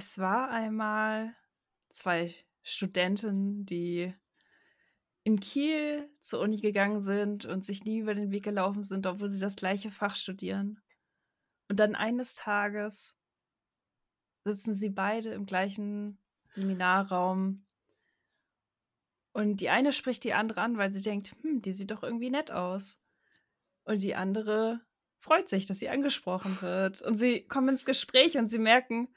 Es war einmal zwei Studenten, die in Kiel zur Uni gegangen sind und sich nie über den Weg gelaufen sind, obwohl sie das gleiche Fach studieren. Und dann eines Tages sitzen sie beide im gleichen Seminarraum. Und die eine spricht die andere an, weil sie denkt, hm, die sieht doch irgendwie nett aus. Und die andere freut sich, dass sie angesprochen wird. Und sie kommen ins Gespräch und sie merken,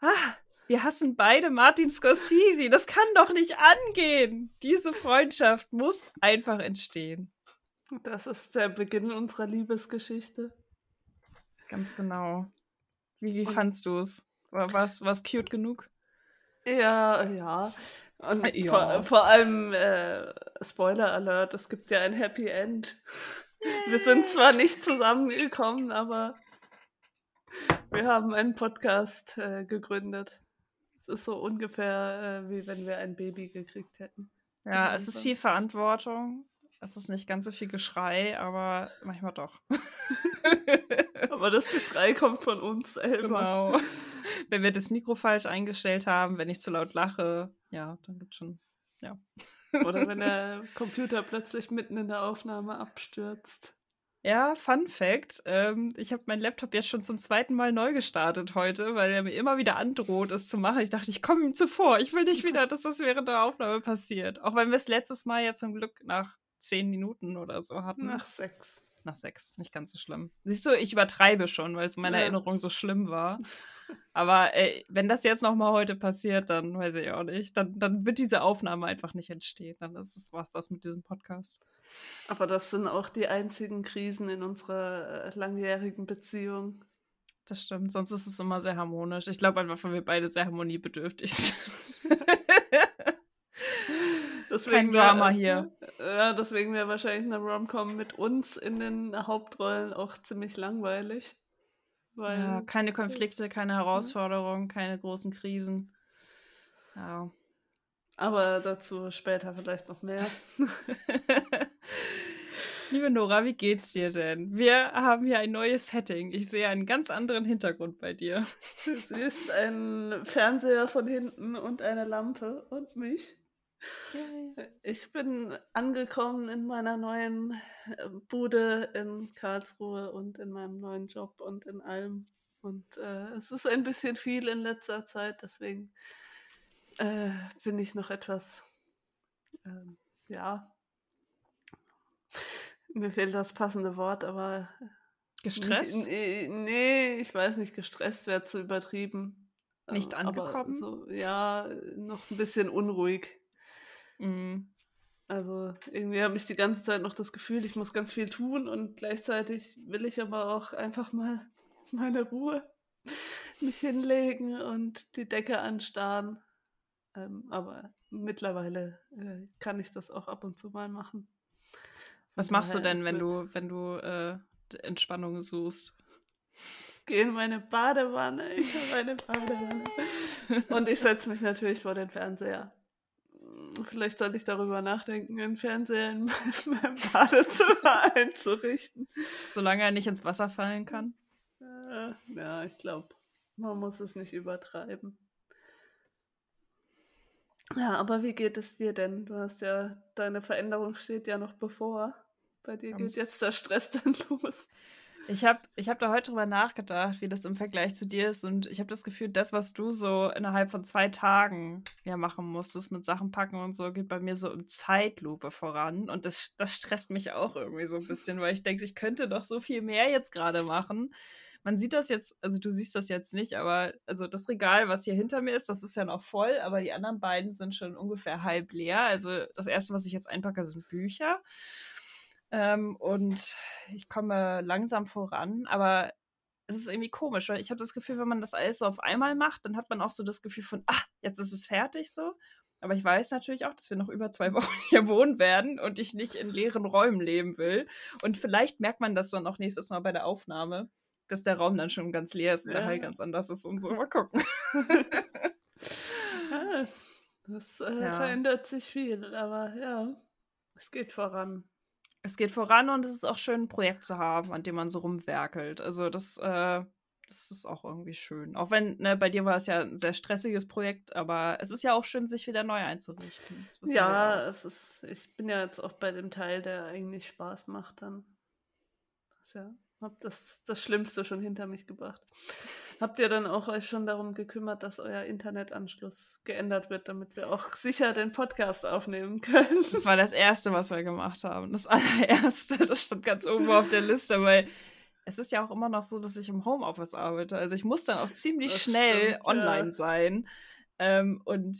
ah, wir hassen beide Martin Scorsese. Das kann doch nicht angehen. Diese Freundschaft muss einfach entstehen. Das ist der Beginn unserer Liebesgeschichte. Ganz genau. Wie, wie fandst du es? War es cute genug? Ja, ja. Und ja. Vor, vor, allem, äh, Spoiler Alert, es gibt ja ein Happy End. Wir sind zwar nicht zusammengekommen, aber wir haben einen Podcast äh, gegründet. Es ist so ungefähr, äh, wie wenn wir ein Baby gekriegt hätten. Ja, es ist viel Verantwortung. Es ist nicht ganz so viel Geschrei, aber manchmal doch. aber das Geschrei kommt von uns selber. Genau. Wenn wir das Mikro falsch eingestellt haben, wenn ich zu laut lache, ja, dann gibt schon, ja. Oder wenn der Computer plötzlich mitten in der Aufnahme abstürzt. Ja, Fun Fact: ähm, Ich habe meinen Laptop jetzt schon zum zweiten Mal neu gestartet heute, weil er mir immer wieder androht, es zu machen. Ich dachte, ich komme ihm zuvor. Ich will nicht wieder, dass das während der Aufnahme passiert. Auch wenn wir es letztes Mal ja zum Glück nach zehn Minuten oder so hatten. Nach sechs. Nach sechs, nicht ganz so schlimm. Siehst du, ich übertreibe schon, weil es in meiner ja. Erinnerung so schlimm war. Aber ey, wenn das jetzt nochmal heute passiert, dann weiß ich auch nicht. Dann, dann wird diese Aufnahme einfach nicht entstehen. Dann ist es was das mit diesem Podcast. Aber das sind auch die einzigen Krisen in unserer äh, langjährigen Beziehung. Das stimmt, sonst ist es immer sehr harmonisch. Ich glaube einfach, weil wir beide sehr harmoniebedürftig sind. deswegen Kein Drama wär, hier. Ja, deswegen wäre wahrscheinlich eine Rom-Com mit uns in den Hauptrollen auch ziemlich langweilig. ja, keine Konflikte, keine Herausforderungen, keine großen Krisen. Ja. Aber dazu später vielleicht noch mehr. Liebe Nora, wie geht's dir denn? Wir haben hier ein neues Setting. Ich sehe einen ganz anderen Hintergrund bei dir. Du siehst einen Fernseher von hinten und eine Lampe und mich. Ich bin angekommen in meiner neuen äh, Bude in Karlsruhe und in meinem neuen Job und in allem. Und äh, es ist ein bisschen viel in letzter Zeit, deswegen äh, bin ich noch etwas, ähm, ja, mir fehlt das passende Wort, aber. Gestresst? Nicht, nee, ich weiß nicht, gestresst wäre zu übertrieben. Nicht angekommen? So, ja, noch ein bisschen unruhig. Mhm. Also irgendwie habe ich die ganze Zeit noch das Gefühl, ich muss ganz viel tun und gleichzeitig will ich aber auch einfach mal meine Ruhe mich hinlegen und die Decke anstarren. Ähm, aber mittlerweile äh, kann ich das auch ab und zu mal machen. Was machst du denn, wenn du, wenn du äh, Entspannung suchst? Ich gehe in meine Badewanne. Ich habe eine Badewanne. Und ich setze mich natürlich vor den Fernseher. Vielleicht sollte ich darüber nachdenken, einen Fernseher in meinem Badezimmer einzurichten. Solange er nicht ins Wasser fallen kann? Äh, ja, ich glaube, man muss es nicht übertreiben. Ja, aber wie geht es dir denn? Du hast ja, deine Veränderung steht ja noch bevor. Bei dir geht jetzt der Stress dann los. Ich habe ich hab da heute drüber nachgedacht, wie das im Vergleich zu dir ist. Und ich habe das Gefühl, das, was du so innerhalb von zwei Tagen ja machen musstest mit Sachen packen und so, geht bei mir so im Zeitlupe voran. Und das, das stresst mich auch irgendwie so ein bisschen, weil ich denke, ich könnte doch so viel mehr jetzt gerade machen. Man sieht das jetzt, also du siehst das jetzt nicht, aber also das Regal, was hier hinter mir ist, das ist ja noch voll, aber die anderen beiden sind schon ungefähr halb leer. Also das erste, was ich jetzt einpacke, sind Bücher. Ähm, und ich komme langsam voran, aber es ist irgendwie komisch, weil ich habe das Gefühl, wenn man das alles so auf einmal macht, dann hat man auch so das Gefühl von, ah, jetzt ist es fertig so. Aber ich weiß natürlich auch, dass wir noch über zwei Wochen hier wohnen werden und ich nicht in leeren Räumen leben will. Und vielleicht merkt man das dann auch nächstes Mal bei der Aufnahme, dass der Raum dann schon ganz leer ist und ja. der Hall ganz anders ist und so. Mal gucken. ja, das äh, ja. verändert sich viel, aber ja, es geht voran es geht voran und es ist auch schön, ein Projekt zu haben, an dem man so rumwerkelt. Also das, äh, das ist auch irgendwie schön. Auch wenn, ne, bei dir war es ja ein sehr stressiges Projekt, aber es ist ja auch schön, sich wieder neu einzurichten. Ja, es ist, ich bin ja jetzt auch bei dem Teil, der eigentlich Spaß macht dann. Das ja, hab das, das Schlimmste schon hinter mich gebracht. Habt ihr dann auch euch schon darum gekümmert, dass euer Internetanschluss geändert wird, damit wir auch sicher den Podcast aufnehmen können? Das war das Erste, was wir gemacht haben. Das allererste, das stand ganz oben auf der Liste, weil es ist ja auch immer noch so, dass ich im Homeoffice arbeite. Also ich muss dann auch ziemlich das schnell stimmt, online ja. sein. Ähm, und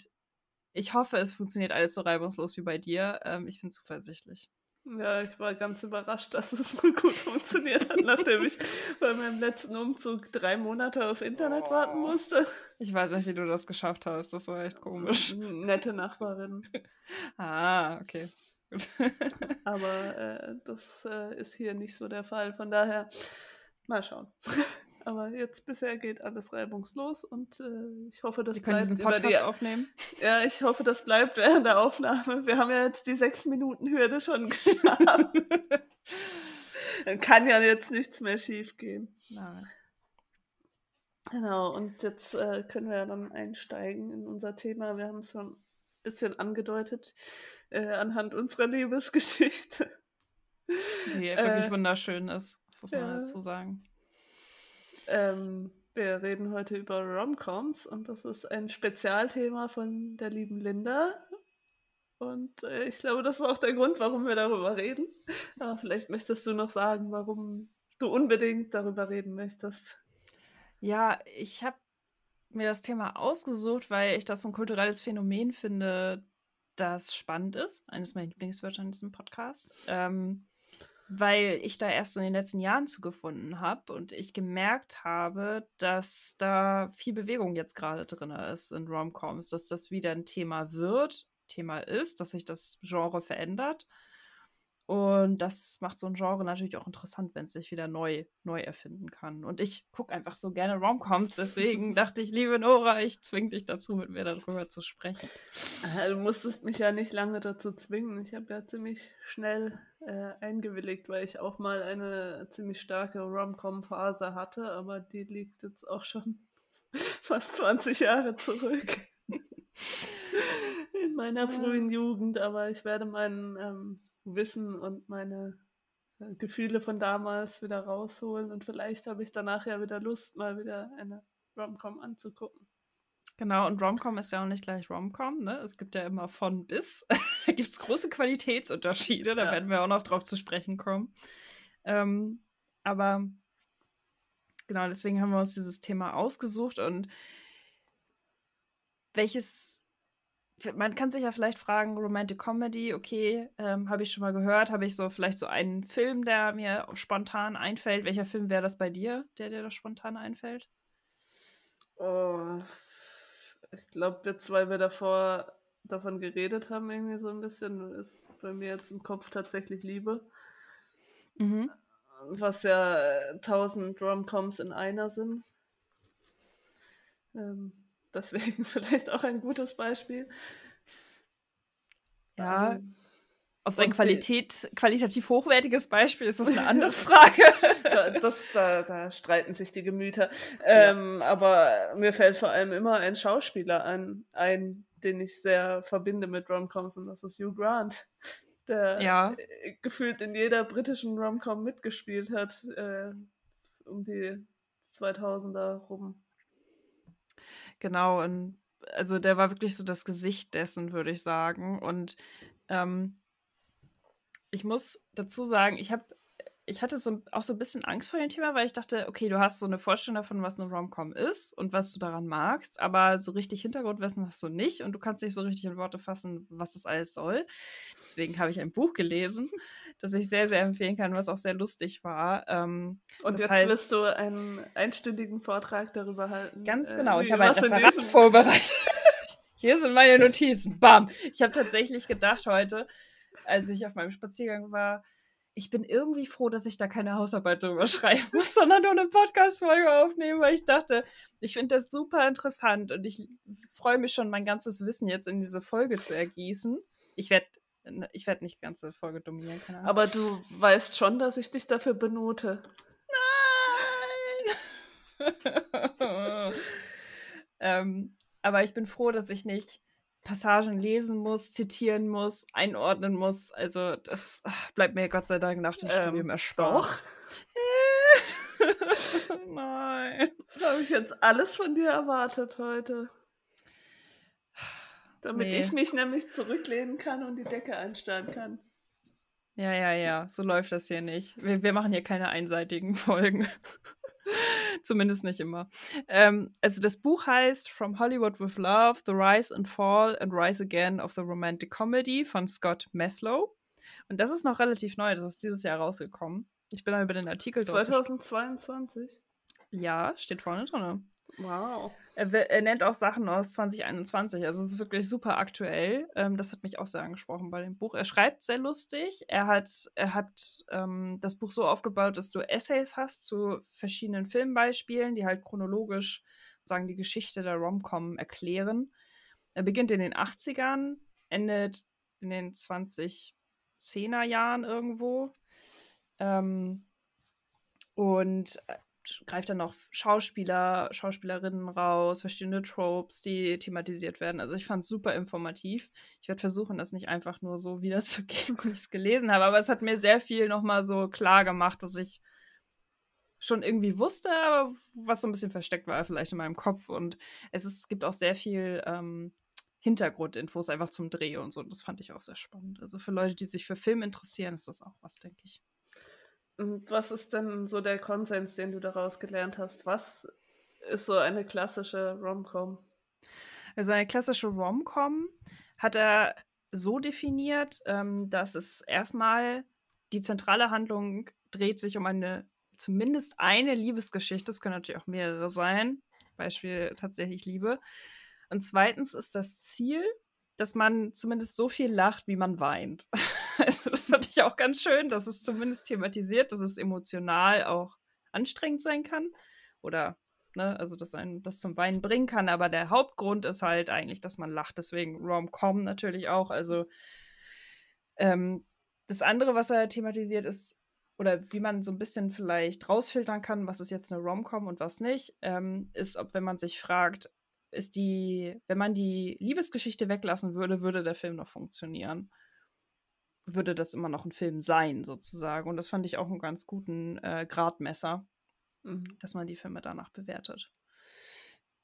ich hoffe, es funktioniert alles so reibungslos wie bei dir. Ähm, ich bin zuversichtlich. Ja, ich war ganz überrascht, dass es so gut funktioniert hat, nachdem ich bei meinem letzten Umzug drei Monate auf Internet oh. warten musste. Ich weiß nicht, wie du das geschafft hast. Das war echt komisch. Nette Nachbarin. ah, okay. Aber äh, das äh, ist hier nicht so der Fall. Von daher, mal schauen. Aber jetzt bisher geht alles reibungslos und äh, ich hoffe, das Wir können diesen Podcast die, aufnehmen. Ja, ich hoffe, das bleibt während der Aufnahme. Wir haben ja jetzt die sechs Minuten Hürde schon geschafft. Dann kann ja jetzt nichts mehr schief gehen. Nein. Genau, und jetzt äh, können wir dann einsteigen in unser Thema. Wir haben es schon ein bisschen angedeutet äh, anhand unserer Liebesgeschichte. Die wirklich äh, wunderschön ist, das muss man dazu sagen. Ähm, wir reden heute über Romcoms und das ist ein Spezialthema von der lieben Linda. Und äh, ich glaube, das ist auch der Grund, warum wir darüber reden. Aber vielleicht möchtest du noch sagen, warum du unbedingt darüber reden möchtest. Ja, ich habe mir das Thema ausgesucht, weil ich das so ein kulturelles Phänomen finde, das spannend ist. Eines meiner Lieblingswörter in diesem Podcast. Ähm, weil ich da erst in den letzten Jahren zugefunden habe und ich gemerkt habe, dass da viel Bewegung jetzt gerade drin ist in Romcoms, dass das wieder ein Thema wird, Thema ist, dass sich das Genre verändert und das macht so ein Genre natürlich auch interessant, wenn es sich wieder neu, neu erfinden kann. Und ich gucke einfach so gerne Romcoms, deswegen dachte ich, liebe Nora, ich zwing dich dazu, mit mir darüber zu sprechen. Du musstest mich ja nicht lange dazu zwingen. Ich habe ja ziemlich schnell äh, eingewilligt, weil ich auch mal eine ziemlich starke Romcom-Phase hatte, aber die liegt jetzt auch schon fast 20 Jahre zurück. In meiner frühen Jugend, aber ich werde meinen ähm, Wissen und meine äh, Gefühle von damals wieder rausholen und vielleicht habe ich danach ja wieder Lust, mal wieder eine Romcom anzugucken. Genau, und Romcom ist ja auch nicht gleich Romcom, ne? Es gibt ja immer von bis. da gibt es große Qualitätsunterschiede, da ja. werden wir auch noch drauf zu sprechen kommen. Ähm, aber genau, deswegen haben wir uns dieses Thema ausgesucht und welches man kann sich ja vielleicht fragen, Romantic Comedy, okay, ähm, habe ich schon mal gehört, habe ich so vielleicht so einen Film, der mir spontan einfällt. Welcher Film wäre das bei dir, der dir da spontan einfällt? Oh, ich glaube, jetzt, weil wir davor davon geredet haben, irgendwie so ein bisschen, ist bei mir jetzt im Kopf tatsächlich Liebe. Mhm. Was ja äh, tausend Romcoms in einer sind. Ähm, Deswegen vielleicht auch ein gutes Beispiel. Ja. Ähm, ob es ein Qualität, qualitativ hochwertiges Beispiel ist, das eine andere Frage. das, da, da, streiten sich die Gemüter. Ähm, ja. Aber mir fällt vor allem immer ein Schauspieler an, ein, den ich sehr verbinde mit Romcoms, und das ist Hugh Grant, der ja. gefühlt in jeder britischen Romcom mitgespielt hat, äh, um die 2000er rum. Genau, und also der war wirklich so das Gesicht dessen, würde ich sagen. Und ähm, ich muss dazu sagen, ich habe ich hatte so, auch so ein bisschen Angst vor dem Thema, weil ich dachte, okay, du hast so eine Vorstellung davon, was eine Rom-Com ist und was du daran magst, aber so richtig Hintergrundwissen hast du nicht und du kannst nicht so richtig in Worte fassen, was das alles soll. Deswegen habe ich ein Buch gelesen, das ich sehr, sehr empfehlen kann, was auch sehr lustig war. Ähm, und jetzt heißt, wirst du einen einstündigen Vortrag darüber halten. Ganz äh, genau, äh, ich habe ein Referat vorbereitet. Hier sind meine Notizen. Bam! Ich habe tatsächlich gedacht heute, als ich auf meinem Spaziergang war, ich bin irgendwie froh, dass ich da keine Hausarbeit drüber schreiben muss, sondern nur eine Podcast-Folge aufnehmen, weil ich dachte, ich finde das super interessant und ich freue mich schon, mein ganzes Wissen jetzt in diese Folge zu ergießen. Ich werde ich werd nicht die ganze Folge dominieren. Keine Aber du weißt schon, dass ich dich dafür benote. Nein! ähm, aber ich bin froh, dass ich nicht Passagen lesen muss, zitieren muss, einordnen muss. Also das ach, bleibt mir Gott sei Dank nach dem ähm, Studium erspart. Nein. Das habe ich jetzt alles von dir erwartet heute. Damit nee. ich mich nämlich zurücklehnen kann und die Decke einstarren kann. Ja, ja, ja, so läuft das hier nicht. Wir, wir machen hier keine einseitigen Folgen. Zumindest nicht immer. Ähm, also das Buch heißt From Hollywood with Love, The Rise and Fall and Rise Again of the Romantic Comedy von Scott Maslow. Und das ist noch relativ neu, das ist dieses Jahr rausgekommen. Ich bin da über den Artikel 2022? Ja, steht vorne drin. Wow. Er, nennt auch Sachen aus 2021. Also es ist wirklich super aktuell. Ähm, das hat mich auch sehr angesprochen bei dem Buch. Er schreibt sehr lustig. Er hat, er hat ähm, das Buch so aufgebaut, dass du Essays hast zu verschiedenen Filmbeispielen, die halt chronologisch sagen die Geschichte der Rom-Com erklären. Er beginnt in den 80ern, endet in den 2010er Jahren irgendwo. Ähm, und äh, greift dann noch Schauspieler, Schauspielerinnen raus, verschiedene Tropes, die thematisiert werden. Also ich fand es super informativ. Ich werde versuchen, das nicht einfach nur so wiederzugeben, wie ich es gelesen habe, aber es hat mir sehr viel nochmal so klar gemacht, was ich schon irgendwie wusste, aber was so ein bisschen versteckt war vielleicht in meinem Kopf. Und es, ist, es gibt auch sehr viel ähm, Hintergrundinfos einfach zum Dreh und so. Das fand ich auch sehr spannend. Also für Leute, die sich für Film interessieren, ist das auch was, denke ich. Und was ist denn so der Konsens, den du daraus gelernt hast? Was ist so eine klassische Rom-Com? Also eine klassische Rom-Com hat er so definiert, ähm, dass es erstmal die zentrale Handlung dreht sich um eine, zumindest eine Liebesgeschichte. Es können natürlich auch mehrere sein. Beispiel tatsächlich Liebe. Und zweitens ist das Ziel, dass man zumindest so viel lacht, wie man weint. Also das fand ich auch ganz schön, dass es zumindest thematisiert, dass es emotional auch anstrengend sein kann. Oder, ne, also dass einen das zum Weinen bringen kann. Aber der Hauptgrund ist halt eigentlich, dass man lacht. Deswegen Rom-Com natürlich auch. Also ähm, das andere, was er thematisiert, ist, oder wie man so ein bisschen vielleicht rausfiltern kann, was ist jetzt eine Rom-Com und was nicht, ähm, ist, ob wenn man sich fragt, ist die, wenn man die Liebesgeschichte weglassen würde, würde der Film noch funktionieren. Würde das immer noch ein Film sein, sozusagen. Und das fand ich auch einen ganz guten äh, Gradmesser, mhm. dass man die Filme danach bewertet.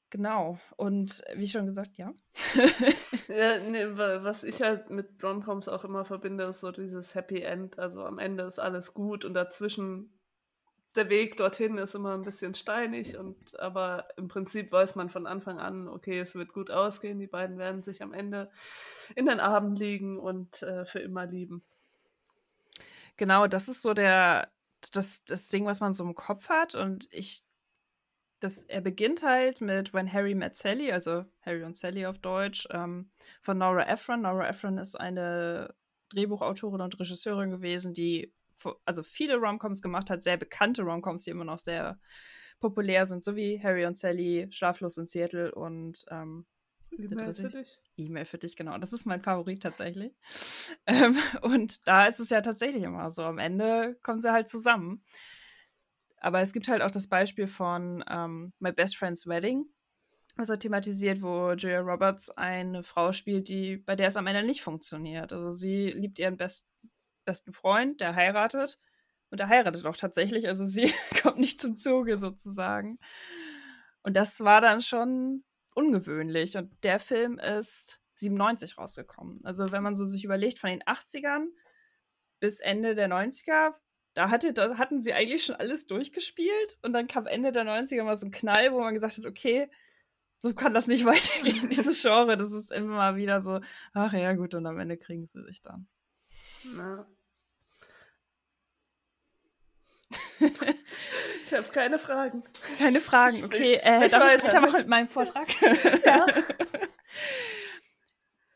Genau. Und wie schon gesagt, ja. ja nee, was ich halt mit Romcoms auch immer verbinde, ist so dieses Happy End. Also am Ende ist alles gut und dazwischen der Weg dorthin ist immer ein bisschen steinig und aber im Prinzip weiß man von Anfang an, okay, es wird gut ausgehen, die beiden werden sich am Ende in den Abend liegen und äh, für immer lieben. Genau, das ist so der das, das Ding, was man so im Kopf hat und ich das, er beginnt halt mit When Harry Met Sally, also Harry und Sally auf Deutsch, ähm, von Nora Ephron. Nora Ephron ist eine Drehbuchautorin und Regisseurin gewesen, die also viele Romcoms gemacht hat, sehr bekannte Romcoms, die immer noch sehr populär sind, so wie Harry und Sally, Schlaflos in Seattle und ähm, E-Mail für dich. E-Mail für dich, genau. Das ist mein Favorit tatsächlich. Ähm, und da ist es ja tatsächlich immer so. Am Ende kommen sie halt zusammen. Aber es gibt halt auch das Beispiel von ähm, My Best Friend's Wedding, was er thematisiert, wo Julia Roberts eine Frau spielt, die, bei der es am Ende nicht funktioniert. Also sie liebt ihren best, besten Freund, der heiratet. Und der heiratet auch tatsächlich. Also sie kommt nicht zum Zuge sozusagen. Und das war dann schon ungewöhnlich. Und der Film ist 97 rausgekommen. Also wenn man so sich überlegt, von den 80ern bis Ende der 90er, da, hatte, da hatten sie eigentlich schon alles durchgespielt. Und dann kam Ende der 90er mal so ein Knall, wo man gesagt hat, okay, so kann das nicht weitergehen, dieses Genre. Das ist immer wieder so, ach ja, gut, und am Ende kriegen sie sich dann. Na. ich habe keine Fragen. Keine Fragen, okay. Äh, darf ich weitermachen mit meinem Vortrag? ja.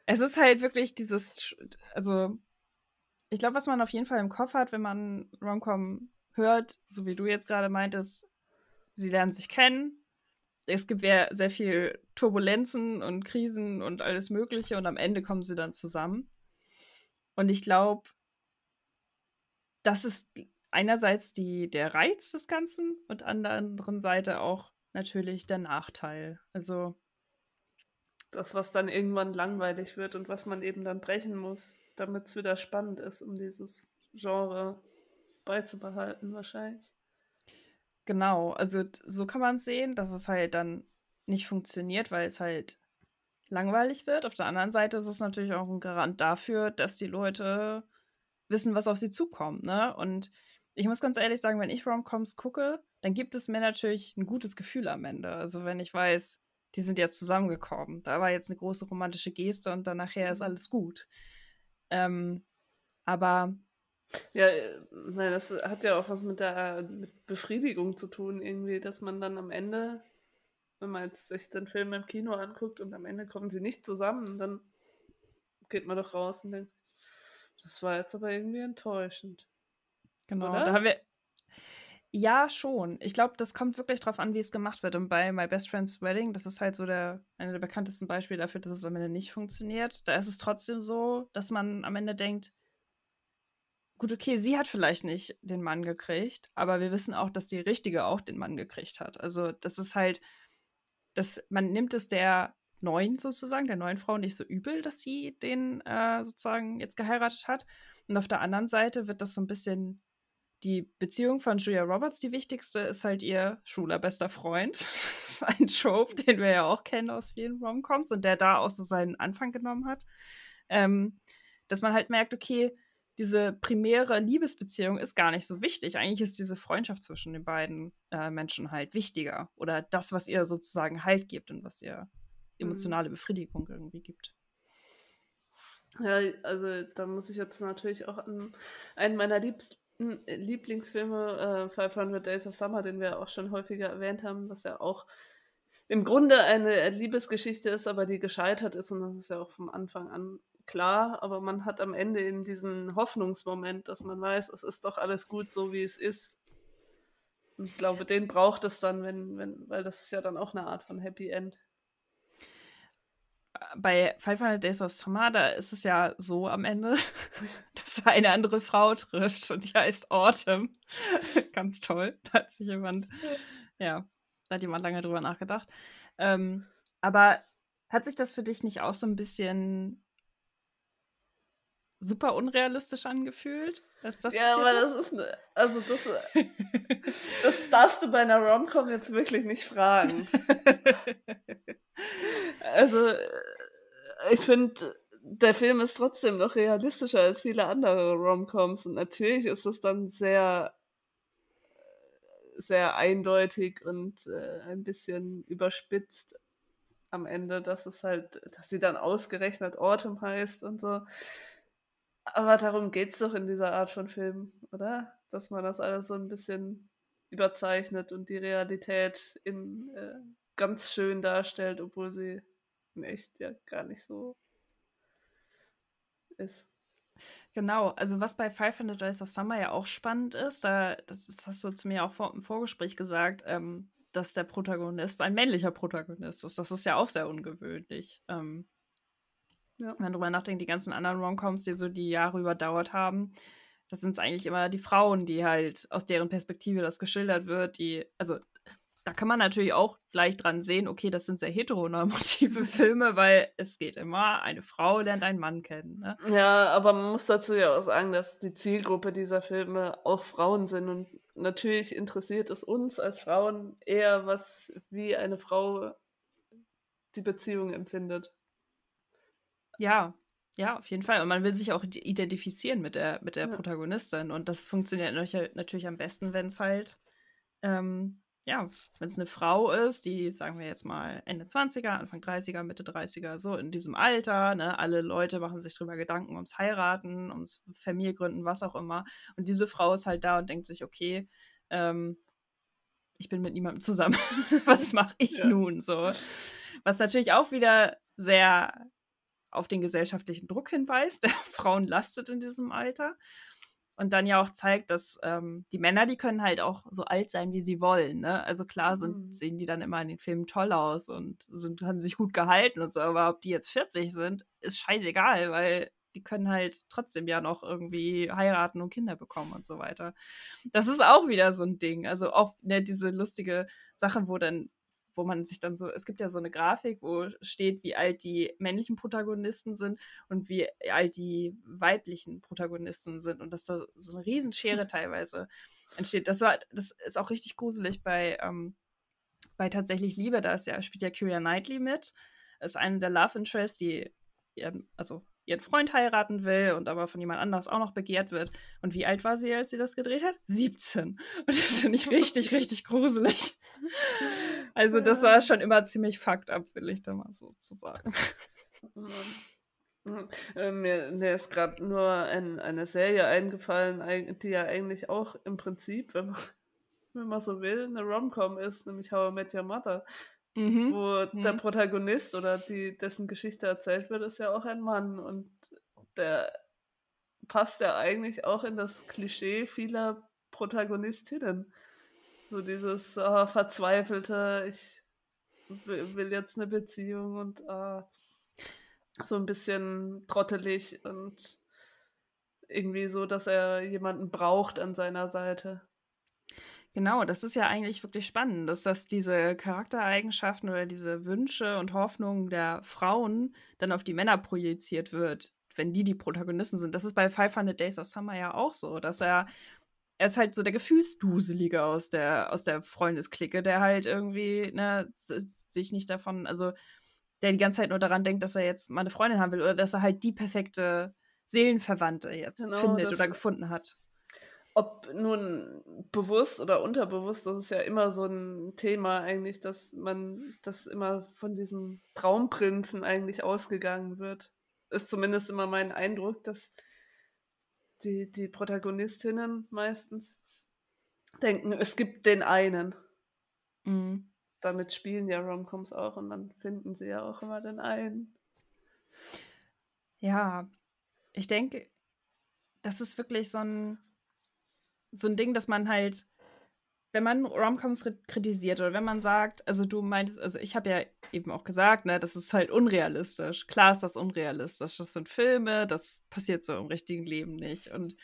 Es ist halt wirklich dieses, also ich glaube, was man auf jeden Fall im Kopf hat, wenn man Romcom hört, so wie du jetzt gerade meintest, sie lernen sich kennen. Es gibt sehr, sehr viel Turbulenzen und Krisen und alles Mögliche und am Ende kommen sie dann zusammen. Und ich glaube, das ist einerseits die, der Reiz des Ganzen und an der anderen Seite auch natürlich der Nachteil. Also das, was dann irgendwann langweilig wird und was man eben dann brechen muss, damit es wieder spannend ist, um dieses Genre beizubehalten, wahrscheinlich. Genau, also so kann man es sehen, dass es halt dann nicht funktioniert, weil es halt langweilig wird. Auf der anderen Seite ist es natürlich auch ein Garant dafür, dass die Leute wissen, was auf sie zukommt, ne? Und ich muss ganz ehrlich sagen, wenn ich Romcoms gucke, dann gibt es mir natürlich ein gutes Gefühl am Ende. Also wenn ich weiß, die sind jetzt zusammengekommen, da war jetzt eine große romantische Geste und dann nachher ist mhm. alles gut. Ähm, aber ja, äh, nein, das hat ja auch was mit der mit Befriedigung zu tun, irgendwie, dass man dann am Ende, wenn man jetzt sich den Film im Kino anguckt und am Ende kommen sie nicht zusammen, dann geht man doch raus und denkt, das war jetzt aber irgendwie enttäuschend. Genau, Oder? da haben wir. Ja, schon. Ich glaube, das kommt wirklich drauf an, wie es gemacht wird. Und bei My Best Friend's Wedding, das ist halt so der, einer der bekanntesten Beispiele dafür, dass es am Ende nicht funktioniert. Da ist es trotzdem so, dass man am Ende denkt, gut, okay, sie hat vielleicht nicht den Mann gekriegt, aber wir wissen auch, dass die Richtige auch den Mann gekriegt hat. Also, das ist halt, das, man nimmt es der neuen sozusagen, der neuen Frau nicht so übel, dass sie den äh, sozusagen jetzt geheiratet hat. Und auf der anderen Seite wird das so ein bisschen die Beziehung von Julia Roberts, die wichtigste, ist halt ihr schwuler bester Freund. Das ist ein Trope, den wir ja auch kennen aus vielen Romcoms und der da auch so seinen Anfang genommen hat. Ähm, dass man halt merkt, okay, diese primäre Liebesbeziehung ist gar nicht so wichtig. Eigentlich ist diese Freundschaft zwischen den beiden äh, Menschen halt wichtiger. Oder das, was ihr sozusagen Halt gibt und was ihr mhm. emotionale Befriedigung irgendwie gibt. Ja, also da muss ich jetzt natürlich auch an einen meiner liebsten Lieblingsfilme, äh, 500 Days of Summer, den wir auch schon häufiger erwähnt haben, was ja auch im Grunde eine Liebesgeschichte ist, aber die gescheitert ist und das ist ja auch vom Anfang an klar, aber man hat am Ende eben diesen Hoffnungsmoment, dass man weiß, es ist doch alles gut so, wie es ist. Und ich glaube, den braucht es dann, wenn, wenn, weil das ist ja dann auch eine Art von Happy End bei 500 Days of Summer, da ist es ja so am Ende, dass er eine andere Frau trifft und die heißt Autumn. Ganz toll. Da hat sich jemand, ja, da hat jemand lange drüber nachgedacht. Ähm, aber hat sich das für dich nicht auch so ein bisschen super unrealistisch angefühlt? Das ja, aber ist? das ist, ne, also das, das darfst du bei einer Romcom jetzt wirklich nicht fragen. also ich finde, der Film ist trotzdem noch realistischer als viele andere Romcoms und natürlich ist es dann sehr sehr eindeutig und äh, ein bisschen überspitzt am Ende, dass es halt, dass sie dann ausgerechnet Autumn heißt und so. Aber darum geht es doch in dieser Art von Film, oder? Dass man das alles so ein bisschen überzeichnet und die Realität in äh, ganz schön darstellt, obwohl sie in echt ja gar nicht so ist. Genau, also was bei 500 Days of Summer ja auch spannend ist, da, das, hast du zu mir auch vor, im Vorgespräch gesagt, ähm, dass der Protagonist ein männlicher Protagonist ist. Das ist ja auch sehr ungewöhnlich. Ähm, ja. Wenn man drüber nachdenkt, die ganzen anderen Romcoms, die so die Jahre überdauert haben, das sind es eigentlich immer die Frauen, die halt aus deren Perspektive das geschildert wird, die, also da kann man natürlich auch gleich dran sehen, okay, das sind sehr heteronormative Filme, weil es geht immer, eine Frau lernt einen Mann kennen. Ne? Ja, aber man muss dazu ja auch sagen, dass die Zielgruppe dieser Filme auch Frauen sind und natürlich interessiert es uns als Frauen eher, was wie eine Frau die Beziehung empfindet. Ja, ja, auf jeden Fall. Und man will sich auch identifizieren mit der, mit der ja. Protagonistin. Und das funktioniert natürlich am besten, wenn es halt, ähm, ja, wenn es eine Frau ist, die, sagen wir jetzt mal, Ende 20er, Anfang 30er, Mitte 30er, so in diesem Alter, ne, alle Leute machen sich drüber Gedanken ums Heiraten, ums Familiengründen, was auch immer. Und diese Frau ist halt da und denkt sich, okay, ähm, ich bin mit niemandem zusammen. was mache ich ja. nun? So. Was natürlich auch wieder sehr auf den gesellschaftlichen Druck hinweist, der Frauen lastet in diesem Alter. Und dann ja auch zeigt, dass ähm, die Männer, die können halt auch so alt sein, wie sie wollen. Ne? Also klar sind, mhm. sehen die dann immer in den Filmen toll aus und sind, haben sich gut gehalten und so, aber ob die jetzt 40 sind, ist scheißegal, weil die können halt trotzdem ja noch irgendwie heiraten und Kinder bekommen und so weiter. Das ist auch wieder so ein Ding. Also auch ne, diese lustige Sache, wo dann wo man sich dann so, es gibt ja so eine Grafik, wo steht, wie alt die männlichen Protagonisten sind und wie alt die weiblichen Protagonisten sind und dass da so eine Riesenschere teilweise entsteht. Das, war, das ist auch richtig gruselig bei, ähm, bei Tatsächlich Liebe, da ist ja, spielt ja Kyria Knightley mit, ist eine der Love Interests, die ihren, also ihren Freund heiraten will und aber von jemand anders auch noch begehrt wird. Und wie alt war sie, als sie das gedreht hat? 17. Und das finde ich richtig, richtig gruselig. Also das war schon immer ziemlich fucked up, will ich da mal so zu sagen. Äh, mir, mir ist gerade nur ein, eine Serie eingefallen, die ja eigentlich auch im Prinzip, wenn man, wenn man so will, eine Rom-Com ist, nämlich How I Met Your Mother. Mhm. Wo mhm. der Protagonist oder die, dessen Geschichte erzählt wird, ist ja auch ein Mann und der passt ja eigentlich auch in das Klischee vieler Protagonistinnen. So dieses oh, verzweifelte, ich will jetzt eine Beziehung und oh, so ein bisschen trottelig und irgendwie so, dass er jemanden braucht an seiner Seite. Genau, das ist ja eigentlich wirklich spannend, dass das diese Charaktereigenschaften oder diese Wünsche und Hoffnungen der Frauen dann auf die Männer projiziert wird, wenn die die Protagonisten sind. Das ist bei 500 Days of Summer ja auch so, dass er er ist halt so der Gefühlsduselige aus der aus der Freundesklicke, der halt irgendwie ne, sich nicht davon, also der die ganze Zeit nur daran denkt, dass er jetzt mal eine Freundin haben will oder dass er halt die perfekte Seelenverwandte jetzt genau, findet oder gefunden hat ob nun bewusst oder unterbewusst, das ist ja immer so ein Thema eigentlich, dass man das immer von diesem Traumprinzen eigentlich ausgegangen wird. Ist zumindest immer mein Eindruck, dass die, die Protagonistinnen meistens denken, es gibt den einen. Mhm. Damit spielen ja Romcoms auch und dann finden sie ja auch immer den einen. Ja, ich denke, das ist wirklich so ein so ein Ding, dass man halt, wenn man Romcoms kritisiert oder wenn man sagt, also du meintest, also ich habe ja eben auch gesagt, ne, das ist halt unrealistisch. Klar ist das unrealistisch. Das sind Filme, das passiert so im richtigen Leben nicht. Und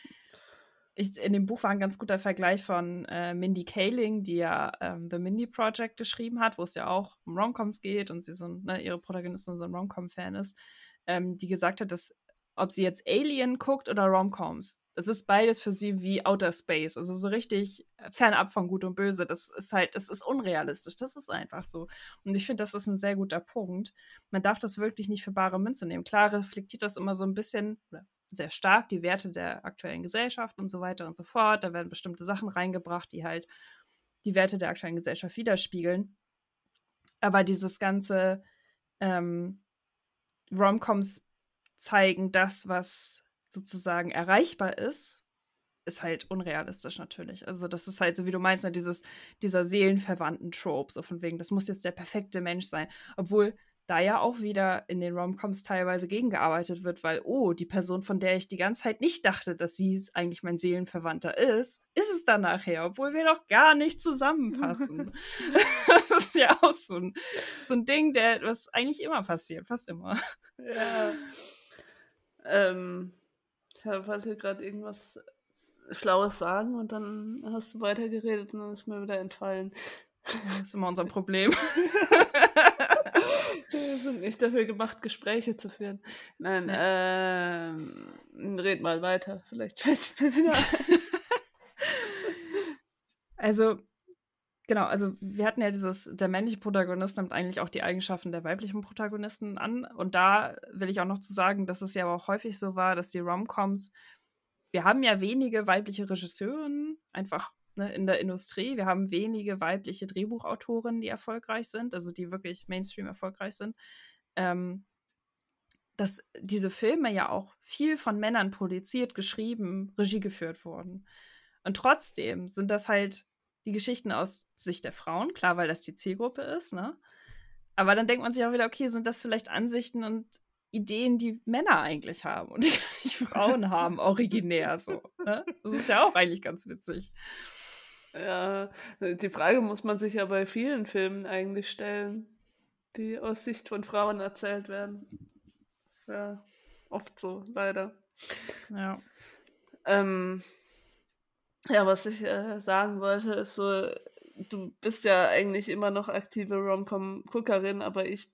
ich, in dem Buch war ein ganz guter Vergleich von äh, Mindy Kaling, die ja ähm, The Mindy Project geschrieben hat, wo es ja auch um Romcoms geht und sie so, ne, ihre Protagonistin so ein Romcom-Fan ist, ähm, die gesagt hat, dass ob sie jetzt Alien guckt oder Romcoms, das ist beides für sie wie Outer Space, also so richtig fernab von Gut und Böse. Das ist halt, das ist unrealistisch, das ist einfach so. Und ich finde, das ist ein sehr guter Punkt. Man darf das wirklich nicht für bare Münze nehmen. Klar reflektiert das immer so ein bisschen, sehr stark die Werte der aktuellen Gesellschaft und so weiter und so fort. Da werden bestimmte Sachen reingebracht, die halt die Werte der aktuellen Gesellschaft widerspiegeln. Aber dieses ganze ähm, Romcoms zeigen das, was sozusagen erreichbar ist, ist halt unrealistisch natürlich. Also das ist halt so, wie du meinst, ne, dieses, dieser seelenverwandten Trope, so von wegen, das muss jetzt der perfekte Mensch sein. Obwohl da ja auch wieder in den Romcoms teilweise gegengearbeitet wird, weil, oh, die Person, von der ich die ganze Zeit nicht dachte, dass sie eigentlich mein Seelenverwandter ist, ist es dann nachher, obwohl wir doch gar nicht zusammenpassen. das ist ja auch so ein, so ein Ding, der, was eigentlich immer passiert, fast immer. Ja. Ähm, ich wollte gerade irgendwas Schlaues sagen und dann hast du weitergeredet und dann ist mir wieder entfallen. Das ist immer unser Problem. Wir sind nicht dafür gemacht, Gespräche zu führen. Nein, ähm, red mal weiter. Vielleicht fällt es mir wieder ein. Also, genau, also wir hatten ja dieses, der männliche Protagonist nimmt eigentlich auch die Eigenschaften der weiblichen Protagonisten an. Und da will ich auch noch zu sagen, dass es ja auch häufig so war, dass die Romcoms, wir haben ja wenige weibliche Regisseurinnen, einfach ne, in der Industrie. Wir haben wenige weibliche Drehbuchautorinnen, die erfolgreich sind, also die wirklich Mainstream erfolgreich sind. Ähm, dass diese Filme ja auch viel von Männern produziert, geschrieben, Regie geführt wurden. Und trotzdem sind das halt die Geschichten aus Sicht der Frauen, klar, weil das die Zielgruppe ist, ne? Aber dann denkt man sich auch wieder, okay, sind das vielleicht Ansichten und Ideen, die Männer eigentlich haben und die nicht Frauen haben, originär so. Ne? Das ist ja auch eigentlich ganz witzig. Ja, die Frage muss man sich ja bei vielen Filmen eigentlich stellen, die aus Sicht von Frauen erzählt werden. ja oft so, leider. Ja. Ähm, ja, was ich äh, sagen wollte, ist so, du bist ja eigentlich immer noch aktive Rom-Com-Guckerin, aber ich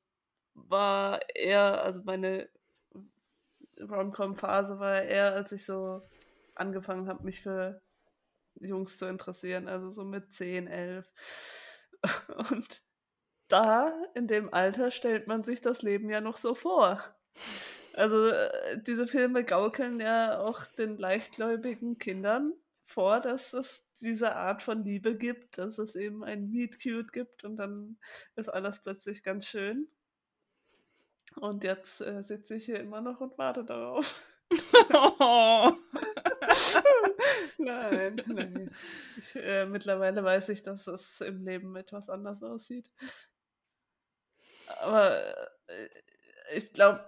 war eher, also meine Rom-Com-Phase war eher, als ich so angefangen habe, mich für Jungs zu interessieren, also so mit 10, 11. Und da, in dem Alter, stellt man sich das Leben ja noch so vor. Also äh, diese Filme gaukeln ja auch den leichtgläubigen Kindern vor, dass es diese Art von Liebe gibt, dass es eben ein Meet Cute gibt und dann ist alles plötzlich ganz schön. Und jetzt äh, sitze ich hier immer noch und warte darauf. oh. nein, nein. Ich, äh, mittlerweile weiß ich, dass es im Leben etwas anders aussieht. Aber äh, ich glaube,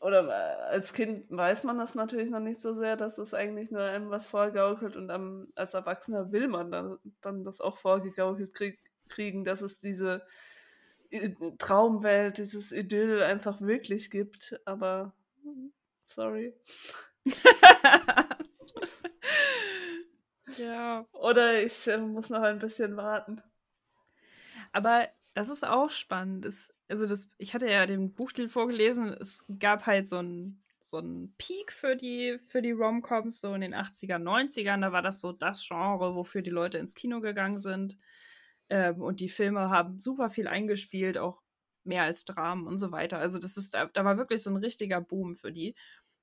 oder äh, als Kind weiß man das natürlich noch nicht so sehr, dass es eigentlich nur einem was vorgaukelt und am, als Erwachsener will man dann, dann das auch vorgegaukelt krieg, kriegen, dass es diese Traumwelt, dieses Idyll einfach wirklich gibt. Aber sorry. ja. Oder ich äh, muss noch ein bisschen warten. Aber das ist auch spannend. Es, also das, ich hatte ja den Buchstil vorgelesen. Es gab halt so einen so Peak für die, für die Romcoms, so in den 80er, 90ern. Da war das so das Genre, wofür die Leute ins Kino gegangen sind. Ähm, und die Filme haben super viel eingespielt, auch mehr als Dramen und so weiter. Also das ist, da, da war wirklich so ein richtiger Boom für die.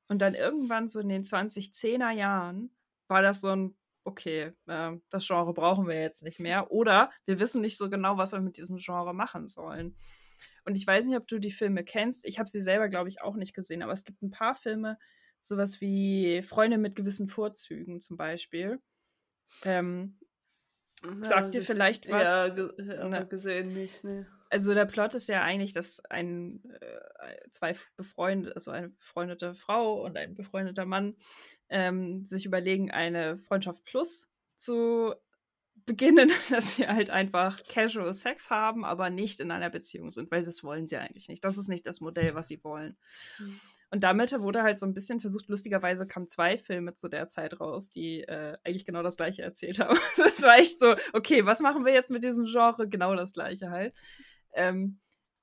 Und dann irgendwann so in den 2010er Jahren war das so ein okay, äh, das Genre brauchen wir jetzt nicht mehr. Oder wir wissen nicht so genau, was wir mit diesem Genre machen sollen. Und ich weiß nicht, ob du die Filme kennst. Ich habe sie selber, glaube ich, auch nicht gesehen. Aber es gibt ein paar Filme, sowas wie Freunde mit gewissen Vorzügen zum Beispiel. Ähm, sagt dir vielleicht was? Ja, ge gesehen nicht, ne. Also der Plot ist ja eigentlich, dass ein äh, zwei befreundete, also eine befreundete Frau und ein befreundeter Mann ähm, sich überlegen, eine Freundschaft Plus zu beginnen, dass sie halt einfach casual Sex haben, aber nicht in einer Beziehung sind, weil das wollen sie eigentlich nicht. Das ist nicht das Modell, was sie wollen. Mhm. Und damit wurde halt so ein bisschen versucht, lustigerweise kamen zwei Filme zu der Zeit raus, die äh, eigentlich genau das gleiche erzählt haben. das war echt so, okay, was machen wir jetzt mit diesem Genre? Genau das gleiche halt. Ähm,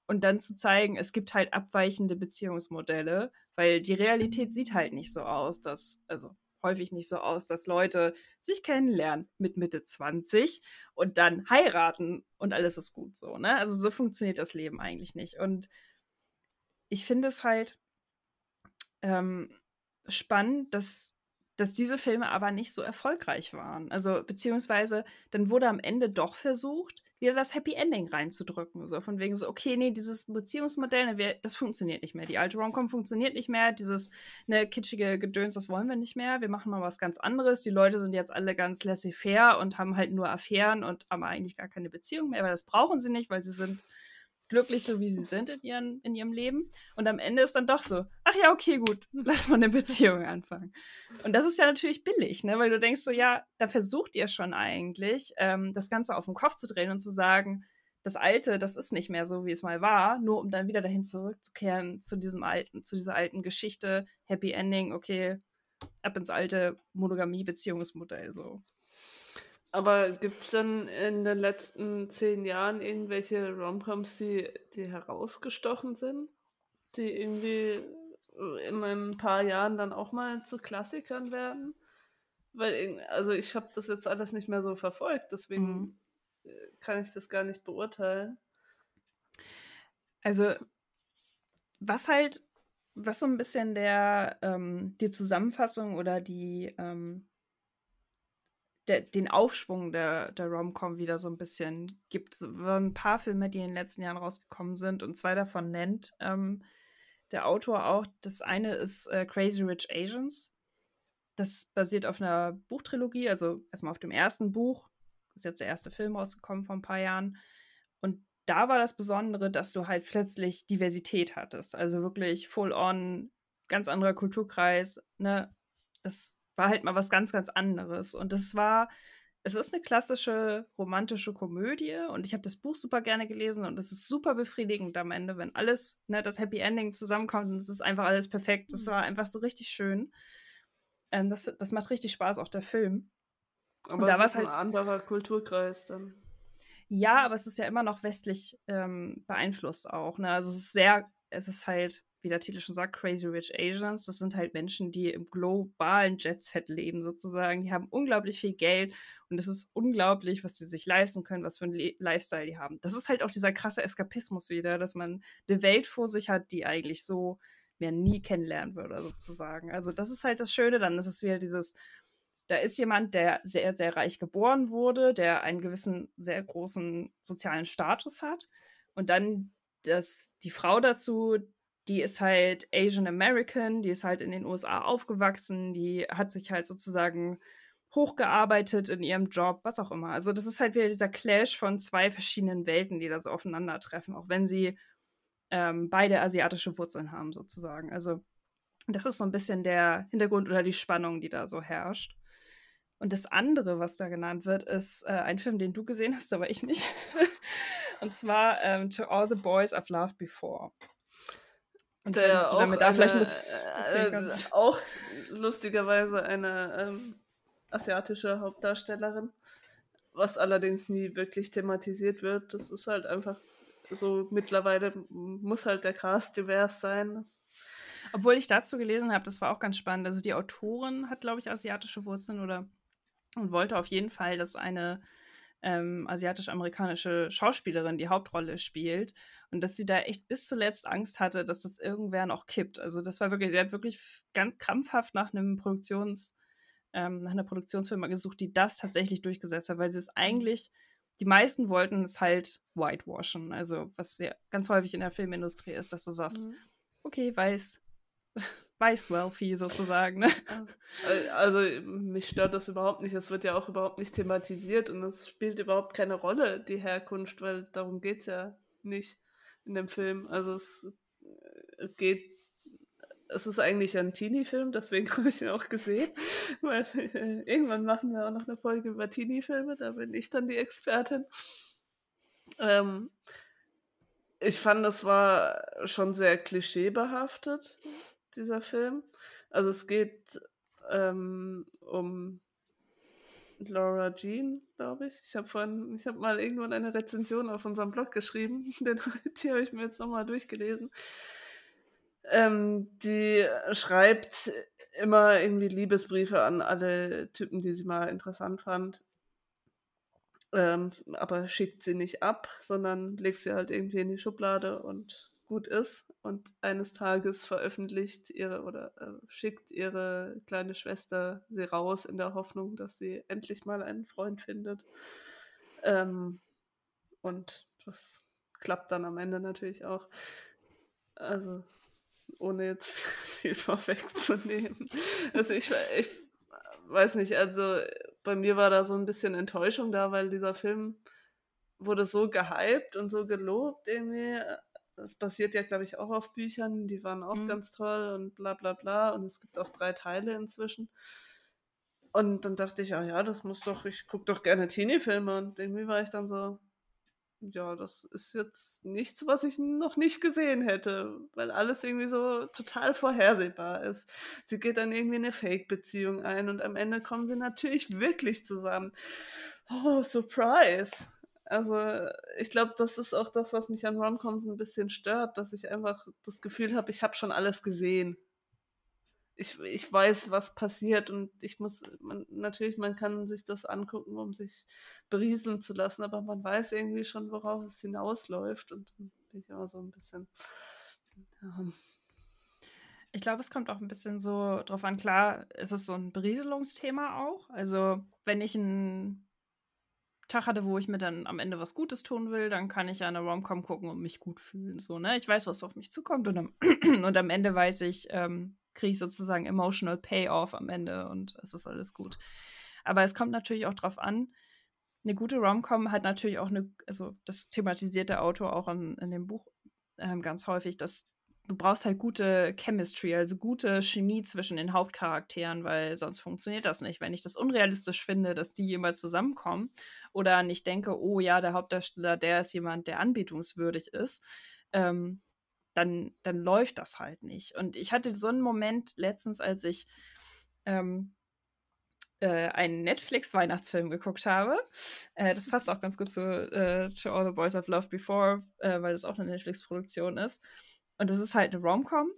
und dann zu zeigen, es gibt halt abweichende Beziehungsmodelle, weil die Realität sieht halt nicht so aus, dass, also häufig nicht so aus, dass Leute sich kennenlernen mit Mitte 20 und dann heiraten und alles ist gut so, ne? Also so funktioniert das Leben eigentlich nicht. Und ich finde es halt ähm, spannend, dass, dass diese Filme aber nicht so erfolgreich waren. Also beziehungsweise dann wurde am Ende doch versucht, wieder das Happy Ending reinzudrücken. So von wegen so, okay, nee, dieses Beziehungsmodell, ne, das funktioniert nicht mehr. Die alte Romcom funktioniert nicht mehr. Dieses ne, kitschige Gedöns, das wollen wir nicht mehr. Wir machen mal was ganz anderes. Die Leute sind jetzt alle ganz laissez-faire und haben halt nur Affären und haben eigentlich gar keine Beziehung mehr, weil das brauchen sie nicht, weil sie sind glücklich, so wie sie sind in, ihren, in ihrem Leben. Und am Ende ist dann doch so, ach ja, okay, gut, lass mal eine Beziehung anfangen. Und das ist ja natürlich billig, ne? weil du denkst so, ja, da versucht ihr schon eigentlich, ähm, das Ganze auf den Kopf zu drehen und zu sagen, das Alte, das ist nicht mehr so, wie es mal war, nur um dann wieder dahin zurückzukehren zu diesem alten, zu dieser alten Geschichte, Happy Ending, okay, ab ins alte Monogamie-Beziehungsmodell so. Aber gibt es denn in den letzten zehn Jahren irgendwelche Romcoms, die, die herausgestochen sind? Die irgendwie in ein paar Jahren dann auch mal zu Klassikern werden? Weil, also ich habe das jetzt alles nicht mehr so verfolgt, deswegen mhm. kann ich das gar nicht beurteilen. Also, was halt, was so ein bisschen der, ähm, die Zusammenfassung oder die, ähm, der, den Aufschwung der, der Rom-Com wieder so ein bisschen gibt. Es waren ein paar Filme, die in den letzten Jahren rausgekommen sind und zwei davon nennt ähm, der Autor auch. Das eine ist äh, Crazy Rich Asians. Das basiert auf einer Buchtrilogie, also erstmal auf dem ersten Buch. Ist jetzt der erste Film rausgekommen vor ein paar Jahren. Und da war das Besondere, dass du halt plötzlich Diversität hattest. Also wirklich full on, ganz anderer Kulturkreis. Ne? Das war halt mal was ganz, ganz anderes. Und es war, es ist eine klassische romantische Komödie und ich habe das Buch super gerne gelesen und es ist super befriedigend am Ende, wenn alles, ne, das Happy Ending zusammenkommt und es ist einfach alles perfekt. Das mhm. war einfach so richtig schön. Ähm, das, das macht richtig Spaß, auch der Film. Aber und da war es halt ein anderer Kulturkreis dann. Ja, aber es ist ja immer noch westlich ähm, beeinflusst auch. Ne? Also es ist sehr, es ist halt, wie der Titel schon sagt, Crazy Rich Asians. Das sind halt Menschen, die im globalen Jet-Set leben sozusagen. Die haben unglaublich viel Geld und es ist unglaublich, was sie sich leisten können, was für einen Le Lifestyle die haben. Das ist halt auch dieser krasse Eskapismus wieder, dass man eine Welt vor sich hat, die eigentlich so mehr nie kennenlernen würde sozusagen. Also das ist halt das Schöne. Dann ist es wieder dieses da ist jemand, der sehr, sehr reich geboren wurde, der einen gewissen, sehr großen sozialen Status hat. Und dann das, die Frau dazu, die ist halt Asian American, die ist halt in den USA aufgewachsen, die hat sich halt sozusagen hochgearbeitet in ihrem Job, was auch immer. Also das ist halt wieder dieser Clash von zwei verschiedenen Welten, die da so aufeinandertreffen, auch wenn sie ähm, beide asiatische Wurzeln haben sozusagen. Also das ist so ein bisschen der Hintergrund oder die Spannung, die da so herrscht. Und das andere, was da genannt wird, ist äh, ein Film, den du gesehen hast, aber ich nicht. Und zwar ähm, To All the Boys I've Loved Before. Und der du damit da vielleicht ein bisschen erzählen äh, Auch lustigerweise eine ähm, asiatische Hauptdarstellerin, was allerdings nie wirklich thematisiert wird. Das ist halt einfach so, mittlerweile muss halt der Cast divers sein. Das obwohl ich dazu gelesen habe, das war auch ganz spannend. Also die Autorin hat, glaube ich, asiatische Wurzeln oder und wollte auf jeden Fall, dass eine ähm, asiatisch-amerikanische Schauspielerin die Hauptrolle spielt und dass sie da echt bis zuletzt Angst hatte, dass das irgendwer noch kippt. Also das war wirklich, sie hat wirklich ganz krampfhaft nach einem Produktions, ähm, nach einer Produktionsfirma gesucht, die das tatsächlich durchgesetzt hat, weil sie es eigentlich, die meisten wollten es halt whitewashen. Also was ja ganz häufig in der Filmindustrie ist, dass du sagst, mhm. okay, weiß, weiß wealthy sozusagen. Ne? Also mich stört das überhaupt nicht. Es wird ja auch überhaupt nicht thematisiert und es spielt überhaupt keine Rolle, die Herkunft, weil darum geht es ja nicht in dem Film. Also es äh, geht, es ist eigentlich ein Teenie-Film, deswegen habe ich ihn auch gesehen. Weil äh, irgendwann machen wir auch noch eine Folge über Teenie-Filme, da bin ich dann die Expertin. Ähm, ich fand, das war schon sehr klischeebehaftet dieser Film. Also es geht ähm, um Laura Jean, glaube ich. Ich habe vorhin, mal irgendwann eine Rezension auf unserem Blog geschrieben. Den, die habe ich mir jetzt nochmal durchgelesen. Ähm, die schreibt immer irgendwie Liebesbriefe an alle Typen, die sie mal interessant fand. Ähm, aber schickt sie nicht ab, sondern legt sie halt irgendwie in die Schublade und gut ist und eines Tages veröffentlicht ihre oder äh, schickt ihre kleine Schwester sie raus in der Hoffnung, dass sie endlich mal einen Freund findet. Ähm, und das klappt dann am Ende natürlich auch. Also ohne jetzt viel vorwegzunehmen. Also ich, ich weiß nicht, also bei mir war da so ein bisschen Enttäuschung da, weil dieser Film wurde so gehypt und so gelobt irgendwie das basiert ja, glaube ich, auch auf Büchern, die waren auch mhm. ganz toll und bla bla bla. Und es gibt auch drei Teile inzwischen. Und dann dachte ich, ah ja, das muss doch, ich gucke doch gerne Teenie-Filme. Und irgendwie war ich dann so, ja, das ist jetzt nichts, was ich noch nicht gesehen hätte, weil alles irgendwie so total vorhersehbar ist. Sie geht dann irgendwie eine Fake-Beziehung ein und am Ende kommen sie natürlich wirklich zusammen. Oh, Surprise! Also ich glaube, das ist auch das, was mich an Romcoms ein bisschen stört, dass ich einfach das Gefühl habe, ich habe schon alles gesehen. Ich, ich weiß, was passiert und ich muss, man, natürlich, man kann sich das angucken, um sich berieseln zu lassen, aber man weiß irgendwie schon, worauf es hinausläuft und bin ich auch so ein bisschen. Ja. Ich glaube, es kommt auch ein bisschen so drauf an, klar, es ist so ein Berieselungsthema auch. Also, wenn ich ein Tag hatte, wo ich mir dann am Ende was Gutes tun will, dann kann ich ja eine Romcom gucken und mich gut fühlen. So, ne? Ich weiß, was auf mich zukommt und am, und am Ende weiß ich, ähm, kriege ich sozusagen emotional Payoff am Ende und es ist alles gut. Aber es kommt natürlich auch drauf an, eine gute Romcom hat natürlich auch eine, also das thematisiert der Autor auch in, in dem Buch ähm, ganz häufig, dass du brauchst halt gute Chemistry, also gute Chemie zwischen den Hauptcharakteren, weil sonst funktioniert das nicht. Wenn ich das unrealistisch finde, dass die jemals zusammenkommen oder nicht denke, oh ja, der Hauptdarsteller, der ist jemand, der anbetungswürdig ist, ähm, dann, dann läuft das halt nicht. Und ich hatte so einen Moment letztens, als ich ähm, äh, einen Netflix-Weihnachtsfilm geguckt habe. Äh, das passt auch ganz gut zu äh, To All the Boys I've Loved Before, äh, weil das auch eine Netflix-Produktion ist. Und das ist halt eine Rom-Com.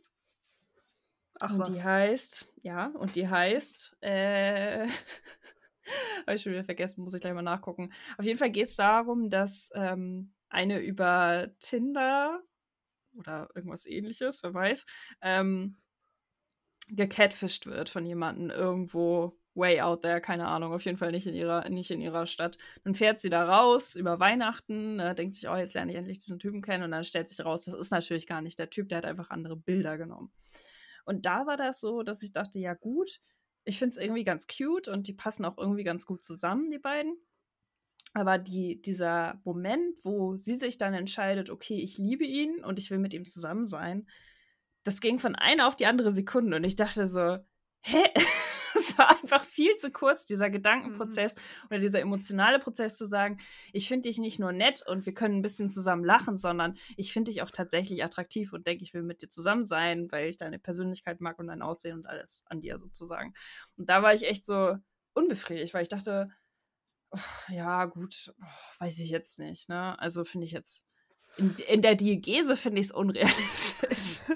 Ach, und was? die heißt, ja, und die heißt, äh, habe ich schon wieder vergessen, muss ich gleich mal nachgucken. Auf jeden Fall geht es darum, dass ähm, eine über Tinder oder irgendwas ähnliches, wer weiß, ähm, gecatfischt wird von jemandem irgendwo way out there, keine Ahnung, auf jeden Fall nicht in ihrer, nicht in ihrer Stadt. Dann fährt sie da raus über Weihnachten, äh, denkt sich, oh, jetzt lerne ich endlich diesen Typen kennen und dann stellt sich raus, das ist natürlich gar nicht der Typ, der hat einfach andere Bilder genommen. Und da war das so, dass ich dachte, ja gut, ich finde es irgendwie ganz cute und die passen auch irgendwie ganz gut zusammen, die beiden. Aber die, dieser Moment, wo sie sich dann entscheidet, okay, ich liebe ihn und ich will mit ihm zusammen sein, das ging von einer auf die andere Sekunde und ich dachte so, hä? es war einfach viel zu kurz, dieser Gedankenprozess mhm. oder dieser emotionale Prozess zu sagen, ich finde dich nicht nur nett und wir können ein bisschen zusammen lachen, sondern ich finde dich auch tatsächlich attraktiv und denke, ich will mit dir zusammen sein, weil ich deine Persönlichkeit mag und dein Aussehen und alles an dir sozusagen. Und da war ich echt so unbefriedigt, weil ich dachte, oh, ja, gut, oh, weiß ich jetzt nicht. Ne? Also finde ich jetzt, in, in der Diegese finde ich es unrealistisch.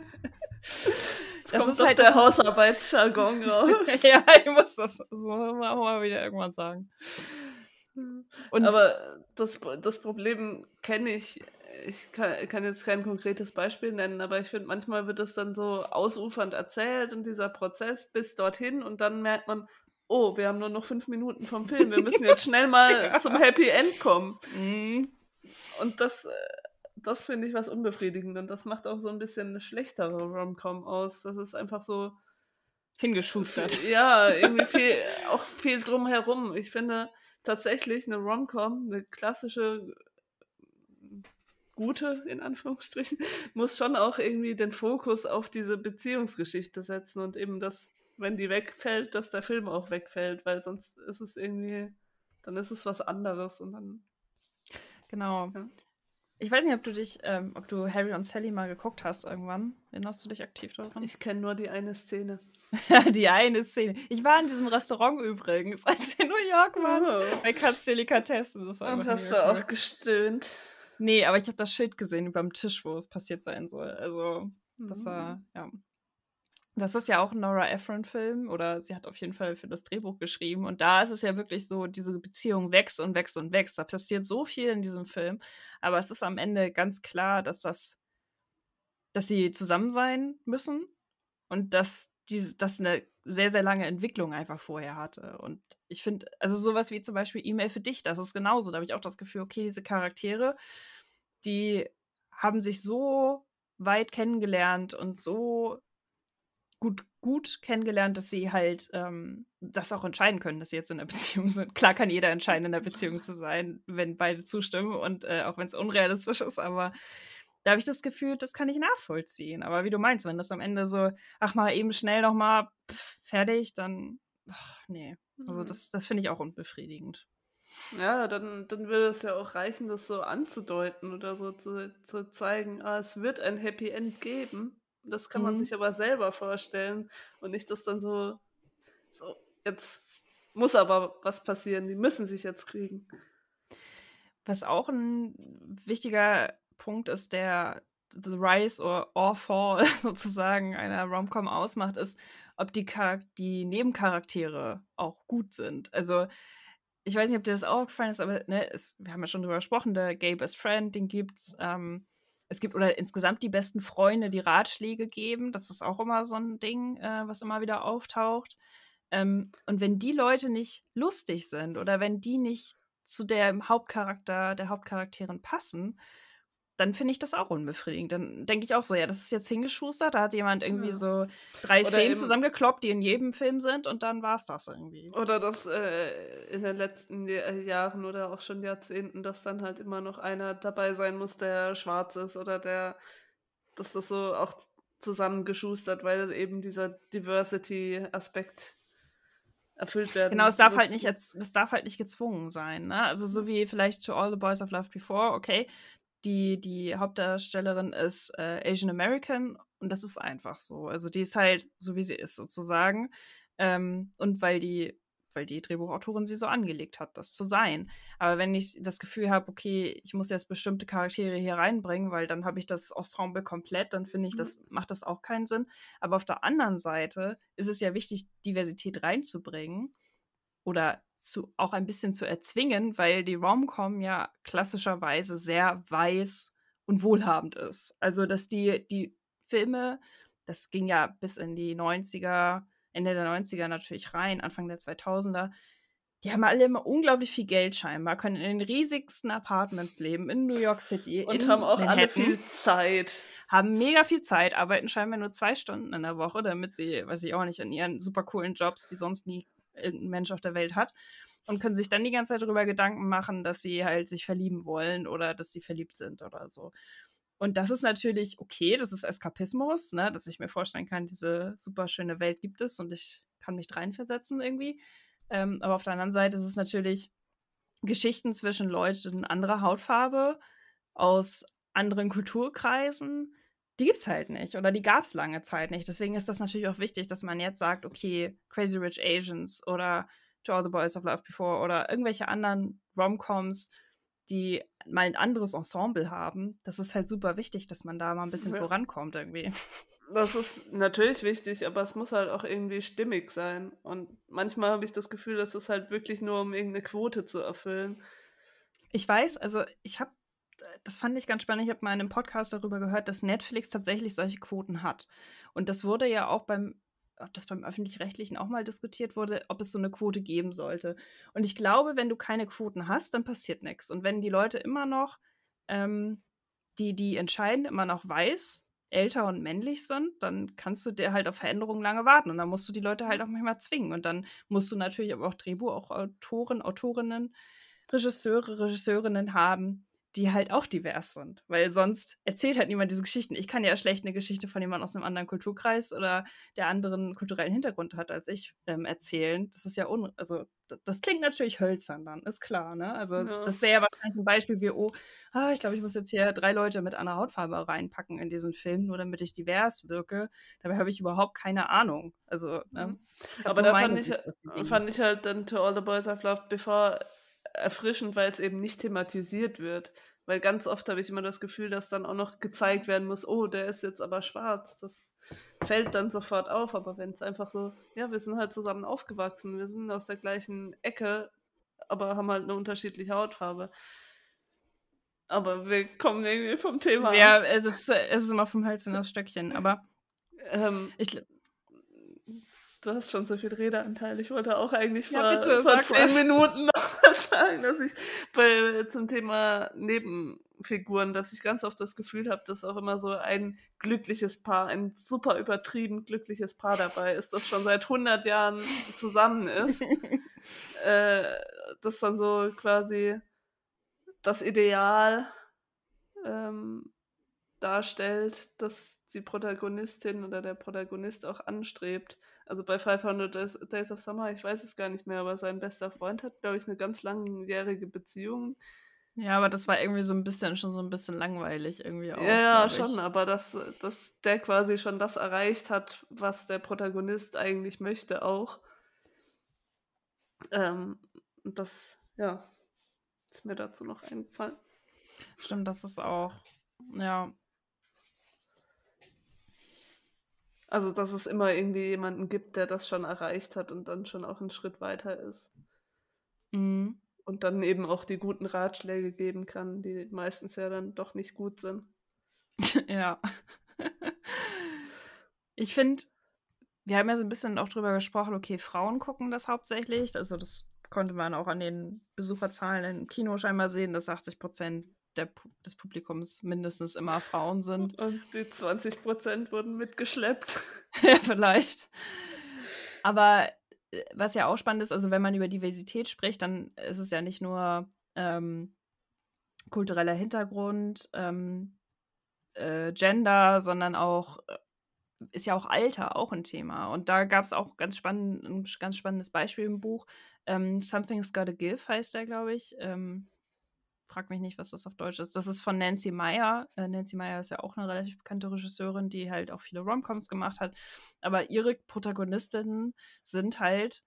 das kommt halt der Hausarbeitsjargon raus. ja, ich muss das so mal wieder irgendwann sagen. Und Aber das, das Problem kenne ich. Ich kann, kann, jetzt kein konkretes Beispiel nennen, aber ich finde, manchmal wird es dann so ausufernd erzählt und dieser Prozess bis dorthin und dann merkt man, oh, wir haben nur noch fünf Minuten vom Film, wir müssen jetzt schnell mal ja. zum Happy End kommen. Mhm. Und das, äh, das finde ich was unbefriedigend und das macht auch so ein bisschen eine schlechtere Rom-Com aus. Das ist einfach so hingeschustert. Ja, irgendwie viel, auch viel drumherum. Ich finde tatsächlich eine Rom-Com, eine klassische gute, in Anführungsstrichen, muss schon auch irgendwie den Fokus auf diese Beziehungsgeschichte setzen und eben das, wenn die wegfällt, dass der Film auch wegfällt, weil sonst ist es irgendwie, dann ist es was anderes und dann. Genau. Ja. Ich weiß nicht, ob du dich, ähm, ob du Harry und Sally mal geguckt hast irgendwann. Erinnerst du dich aktiv daran? Ich kenne nur die eine Szene. die eine Szene. Ich war in diesem Restaurant übrigens, als wir in New York waren. Oh. Bei Katz Delikatessen. und hast du auch gestöhnt? Nee, aber ich habe das Schild gesehen beim Tisch, wo es passiert sein soll. Also, das war, mhm. ja. Das ist ja auch ein Nora Ephron-Film oder sie hat auf jeden Fall für das Drehbuch geschrieben. Und da ist es ja wirklich so, diese Beziehung wächst und wächst und wächst. Da passiert so viel in diesem Film. Aber es ist am Ende ganz klar, dass das, dass sie zusammen sein müssen und dass das eine sehr, sehr lange Entwicklung einfach vorher hatte. Und ich finde, also sowas wie zum Beispiel E-Mail für dich, das ist genauso. Da habe ich auch das Gefühl, okay, diese Charaktere, die haben sich so weit kennengelernt und so gut, gut kennengelernt, dass sie halt ähm, das auch entscheiden können, dass sie jetzt in einer Beziehung sind. Klar kann jeder entscheiden, in einer Beziehung zu sein, wenn beide zustimmen und äh, auch wenn es unrealistisch ist, aber da habe ich das Gefühl, das kann ich nachvollziehen. Aber wie du meinst, wenn das am Ende so, ach mal eben schnell nochmal fertig, dann, ach, nee. Also mhm. das, das finde ich auch unbefriedigend. Ja, dann, dann würde es ja auch reichen, das so anzudeuten oder so zu, zu zeigen, ah, es wird ein Happy End geben. Das kann man mhm. sich aber selber vorstellen und nicht, dass dann so, so, jetzt muss aber was passieren, die müssen sich jetzt kriegen. Was auch ein wichtiger Punkt ist, der The Rise or, or Fall sozusagen einer Romcom ausmacht, ist, ob die, Charak die Nebencharaktere auch gut sind. Also, ich weiß nicht, ob dir das auch gefallen ist, aber ne, es, wir haben ja schon drüber gesprochen, der Gay Best Friend, den gibt's. Ähm, es gibt oder insgesamt die besten Freunde, die Ratschläge geben. Das ist auch immer so ein Ding, äh, was immer wieder auftaucht. Ähm, und wenn die Leute nicht lustig sind oder wenn die nicht zu dem Hauptcharakter, der Hauptcharakterin passen, dann finde ich das auch unbefriedigend. Dann denke ich auch so, ja, das ist jetzt hingeschustert, da hat jemand irgendwie ja. so drei oder Szenen zusammengekloppt, die in jedem Film sind und dann war es das irgendwie. Oder das äh, in den letzten Jahren oder auch schon Jahrzehnten, dass dann halt immer noch einer dabei sein muss, der schwarz ist oder der, dass das so auch zusammengeschustert, weil eben dieser Diversity-Aspekt erfüllt werden. Genau, es darf halt nicht jetzt, es darf halt nicht gezwungen sein, ne? Also so wie vielleicht To All the Boys I've Loved Before, okay, die, die Hauptdarstellerin ist äh, Asian American und das ist einfach so. Also die ist halt so, wie sie ist, sozusagen. Ähm, und weil die, weil die Drehbuchautorin sie so angelegt hat, das zu sein. Aber wenn ich das Gefühl habe, okay, ich muss jetzt bestimmte Charaktere hier reinbringen, weil dann habe ich das Ensemble komplett, dann finde ich, mhm. das macht das auch keinen Sinn. Aber auf der anderen Seite ist es ja wichtig, Diversität reinzubringen oder zu, auch ein bisschen zu erzwingen, weil die Rom-Com ja klassischerweise sehr weiß und wohlhabend ist. Also, dass die, die Filme, das ging ja bis in die 90er, Ende der 90er natürlich rein, Anfang der 2000er, die haben alle immer unglaublich viel Geld scheinbar, können in den riesigsten Apartments leben in New York City. Und haben auch Manhattan, alle viel Zeit. Haben mega viel Zeit, arbeiten scheinbar nur zwei Stunden in der Woche, damit sie, weiß ich auch nicht, in ihren super coolen Jobs, die sonst nie irgendein Mensch auf der Welt hat. Und können sich dann die ganze Zeit darüber Gedanken machen, dass sie halt sich verlieben wollen oder dass sie verliebt sind oder so. Und das ist natürlich okay, das ist Eskapismus, ne, dass ich mir vorstellen kann, diese super schöne Welt gibt es und ich kann mich reinversetzen irgendwie. Ähm, aber auf der anderen Seite ist es natürlich Geschichten zwischen Leuten anderer Hautfarbe aus anderen Kulturkreisen, die gibt es halt nicht oder die gab es lange Zeit nicht. Deswegen ist das natürlich auch wichtig, dass man jetzt sagt, okay, Crazy Rich Asians oder To All the Boys of Love Before oder irgendwelche anderen Romcoms, die mal ein anderes Ensemble haben. Das ist halt super wichtig, dass man da mal ein bisschen ja. vorankommt irgendwie. Das ist natürlich wichtig, aber es muss halt auch irgendwie stimmig sein. Und manchmal habe ich das Gefühl, dass es halt wirklich nur um irgendeine Quote zu erfüllen. Ich weiß, also ich habe das fand ich ganz spannend. Ich habe mal in einem Podcast darüber gehört, dass Netflix tatsächlich solche Quoten hat. Und das wurde ja auch beim, ob das beim öffentlich-rechtlichen auch mal diskutiert wurde, ob es so eine Quote geben sollte. Und ich glaube, wenn du keine Quoten hast, dann passiert nichts. Und wenn die Leute immer noch, ähm, die, die entscheiden, immer noch weiß, älter und männlich sind, dann kannst du dir halt auf Veränderungen lange warten. Und dann musst du die Leute halt auch manchmal zwingen. Und dann musst du natürlich aber auch Drehbuch, auch Autoren, Autorinnen, Regisseure, Regisseurinnen haben, die halt auch divers sind. Weil sonst erzählt halt niemand diese Geschichten. Ich kann ja schlecht eine Geschichte von jemandem aus einem anderen Kulturkreis oder der anderen kulturellen Hintergrund hat als ich ähm, erzählen. Das ist ja un also das, klingt natürlich hölzern dann, ist klar, ne? Also ja. das wäre ja wahrscheinlich ein Beispiel wie, oh, ah, ich glaube, ich muss jetzt hier drei Leute mit einer Hautfarbe reinpacken in diesen Film, nur damit ich divers wirke. Dabei habe ich überhaupt keine Ahnung. Also, ne? Mhm. Aber da fand ich, fand ich halt dann To All the Boys I've Loved Before erfrischend, weil es eben nicht thematisiert wird. Weil ganz oft habe ich immer das Gefühl, dass dann auch noch gezeigt werden muss, oh, der ist jetzt aber schwarz. Das fällt dann sofort auf. Aber wenn es einfach so, ja, wir sind halt zusammen aufgewachsen, wir sind aus der gleichen Ecke, aber haben halt eine unterschiedliche Hautfarbe. Aber wir kommen irgendwie vom Thema. Ja, es ist, es ist immer vom Hölzchen aufs Stöckchen. Aber ähm, ich, Du hast schon so viel Redeanteil. Ich wollte auch eigentlich ja, vor, bitte, vor zehn. Minuten sagen, dass ich bei, zum Thema Nebenfiguren, dass ich ganz oft das Gefühl habe, dass auch immer so ein glückliches Paar, ein super übertrieben glückliches Paar dabei ist, das schon seit 100 Jahren zusammen ist. äh, das dann so quasi das Ideal ähm, darstellt, das die Protagonistin oder der Protagonist auch anstrebt. Also bei 500 Days, Days of Summer, ich weiß es gar nicht mehr, aber sein bester Freund hat, glaube ich, eine ganz langjährige Beziehung. Ja, aber das war irgendwie so ein bisschen, schon so ein bisschen langweilig irgendwie auch. Ja, ja schon, aber dass, dass der quasi schon das erreicht hat, was der Protagonist eigentlich möchte auch. Ähm, das, ja, ist mir dazu noch eingefallen. Stimmt, das ist auch, ja, Also, dass es immer irgendwie jemanden gibt, der das schon erreicht hat und dann schon auch einen Schritt weiter ist. Mhm. Und dann eben auch die guten Ratschläge geben kann, die meistens ja dann doch nicht gut sind. ja. ich finde, wir haben ja so ein bisschen auch drüber gesprochen, okay, Frauen gucken das hauptsächlich. Also, das konnte man auch an den Besucherzahlen im Kino scheinbar sehen, dass 80 Prozent der, des Publikums mindestens immer Frauen sind. Und die 20 Prozent wurden mitgeschleppt. ja, vielleicht. Aber äh, was ja auch spannend ist, also wenn man über Diversität spricht, dann ist es ja nicht nur ähm, kultureller Hintergrund, ähm, äh, Gender, sondern auch äh, ist ja auch Alter auch ein Thema. Und da gab es auch ganz spannend, ein ganz spannendes Beispiel im Buch. Ähm, Something's Gotta Give heißt der, glaube ich. Ähm, frag mich nicht, was das auf Deutsch ist. Das ist von Nancy Meyer. Äh, Nancy Meyer ist ja auch eine relativ bekannte Regisseurin, die halt auch viele Romcoms gemacht hat. Aber ihre Protagonistinnen sind halt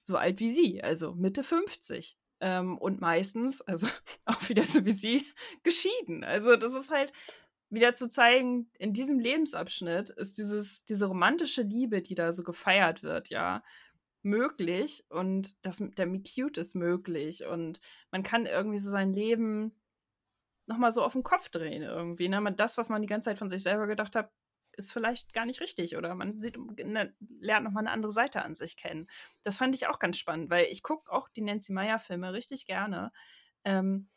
so alt wie sie, also Mitte 50. Ähm, und meistens, also auch wieder so wie sie, geschieden. Also das ist halt wieder zu zeigen, in diesem Lebensabschnitt ist dieses, diese romantische Liebe, die da so gefeiert wird, ja, möglich und das, der Meet Cute ist möglich und man kann irgendwie so sein Leben nochmal so auf den Kopf drehen irgendwie. Ne? Das, was man die ganze Zeit von sich selber gedacht hat, ist vielleicht gar nicht richtig oder man sieht, ne, lernt nochmal eine andere Seite an sich kennen. Das fand ich auch ganz spannend, weil ich gucke auch die Nancy Meyer Filme richtig gerne. Ähm,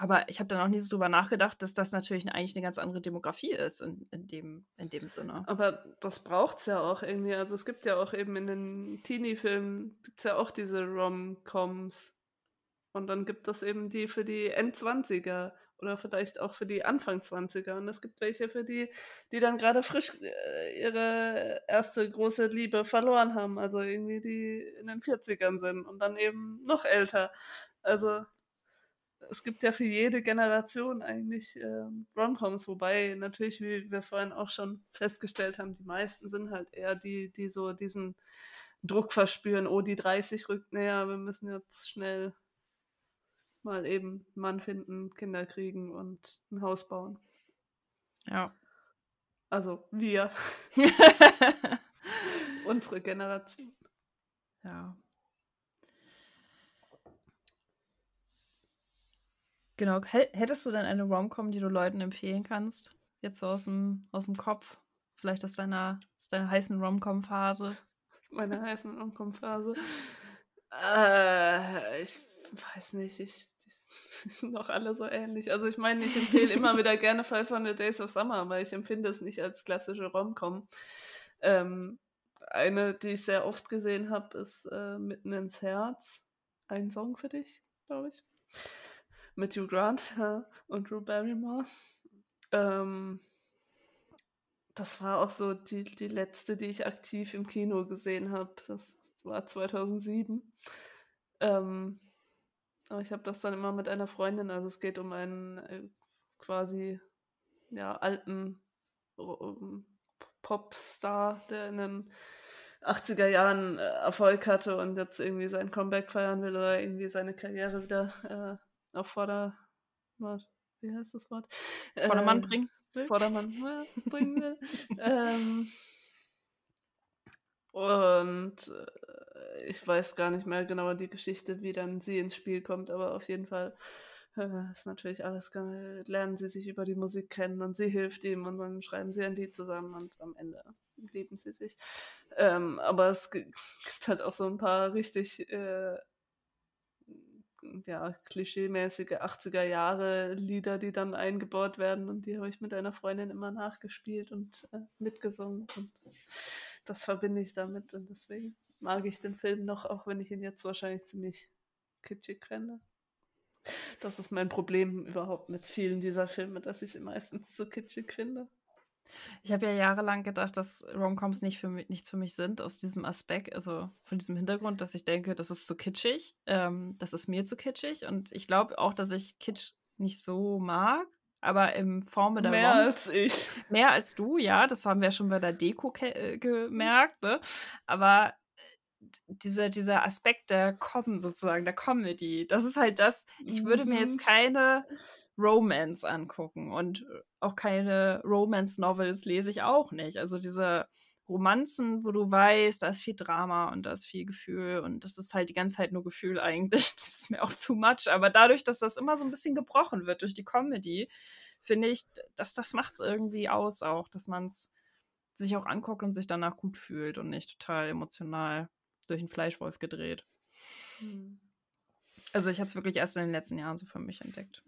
aber ich habe dann auch nie so drüber nachgedacht, dass das natürlich eigentlich eine ganz andere Demografie ist in, in, dem, in dem Sinne. Aber das braucht es ja auch irgendwie. Also es gibt ja auch eben in den Teenie-Filmen, gibt es ja auch diese Rom-Coms. Und dann gibt es eben die für die Endzwanziger oder vielleicht auch für die Anfang 20er. Und es gibt welche für die, die dann gerade frisch äh, ihre erste große Liebe verloren haben. Also irgendwie die in den 40ern sind und dann eben noch älter. Also es gibt ja für jede Generation eigentlich äh, Romcoms, wobei natürlich, wie wir vorhin auch schon festgestellt haben, die meisten sind halt eher die, die so diesen Druck verspüren, oh, die 30 rückt näher, wir müssen jetzt schnell mal eben einen Mann finden, Kinder kriegen und ein Haus bauen. Ja. Also wir. Unsere Generation. Ja. Genau. Hättest du denn eine Romcom, die du Leuten empfehlen kannst? Jetzt so aus dem, aus dem Kopf? Vielleicht aus deiner, aus deiner heißen Romcom-Phase? Meine heißen Romcom-Phase? Äh, ich weiß nicht. Ich, die sind doch alle so ähnlich. Also ich meine, ich empfehle immer wieder gerne Five Hundred Days of Summer, weil ich empfinde es nicht als klassische Romcom. Ähm, eine, die ich sehr oft gesehen habe, ist äh, Mitten ins Herz. Ein Song für dich, glaube ich mit Hugh Grant ja, und Drew Barrymore. Ähm, das war auch so die, die letzte, die ich aktiv im Kino gesehen habe. Das war 2007. Ähm, aber ich habe das dann immer mit einer Freundin, also es geht um einen äh, quasi ja, alten um, Popstar, der in den 80er Jahren äh, Erfolg hatte und jetzt irgendwie sein Comeback feiern will oder irgendwie seine Karriere wieder äh, auf Vorder... Wie heißt das Wort? Vordermann äh, bringen will. Vordermann bringen will. ähm, und äh, ich weiß gar nicht mehr genau die Geschichte, wie dann sie ins Spiel kommt, aber auf jeden Fall äh, ist natürlich alles, lernen sie sich über die Musik kennen und sie hilft ihm und dann schreiben sie ein Lied zusammen und am Ende lieben sie sich. Ähm, aber es gibt halt auch so ein paar richtig äh, ja, klischeemäßige 80er Jahre Lieder, die dann eingebaut werden und die habe ich mit einer Freundin immer nachgespielt und äh, mitgesungen und das verbinde ich damit und deswegen mag ich den Film noch, auch wenn ich ihn jetzt wahrscheinlich ziemlich kitschig fände. Das ist mein Problem überhaupt mit vielen dieser Filme, dass ich sie meistens zu kitschig finde. Ich habe ja jahrelang gedacht, dass Romcoms nicht für mich, nichts für mich sind, aus diesem Aspekt, also von diesem Hintergrund, dass ich denke, das ist zu kitschig, ähm, das ist mir zu kitschig und ich glaube auch, dass ich Kitsch nicht so mag, aber im Form der Mehr Rom als ich. Mehr als du, ja, das haben wir schon bei der Deko äh, gemerkt, ne? aber dieser, dieser Aspekt der Com sozusagen, der Comedy, das ist halt das, ich würde mir jetzt mhm. keine Romance angucken und äh, auch keine Romance-Novels lese ich auch nicht. Also diese Romanzen, wo du weißt, da ist viel Drama und da ist viel Gefühl und das ist halt die ganze Zeit nur Gefühl eigentlich. Das ist mir auch too much. Aber dadurch, dass das immer so ein bisschen gebrochen wird durch die Comedy, finde ich, dass das macht es irgendwie aus auch, dass man es sich auch anguckt und sich danach gut fühlt und nicht total emotional durch einen Fleischwolf gedreht. Hm. Also ich habe es wirklich erst in den letzten Jahren so für mich entdeckt.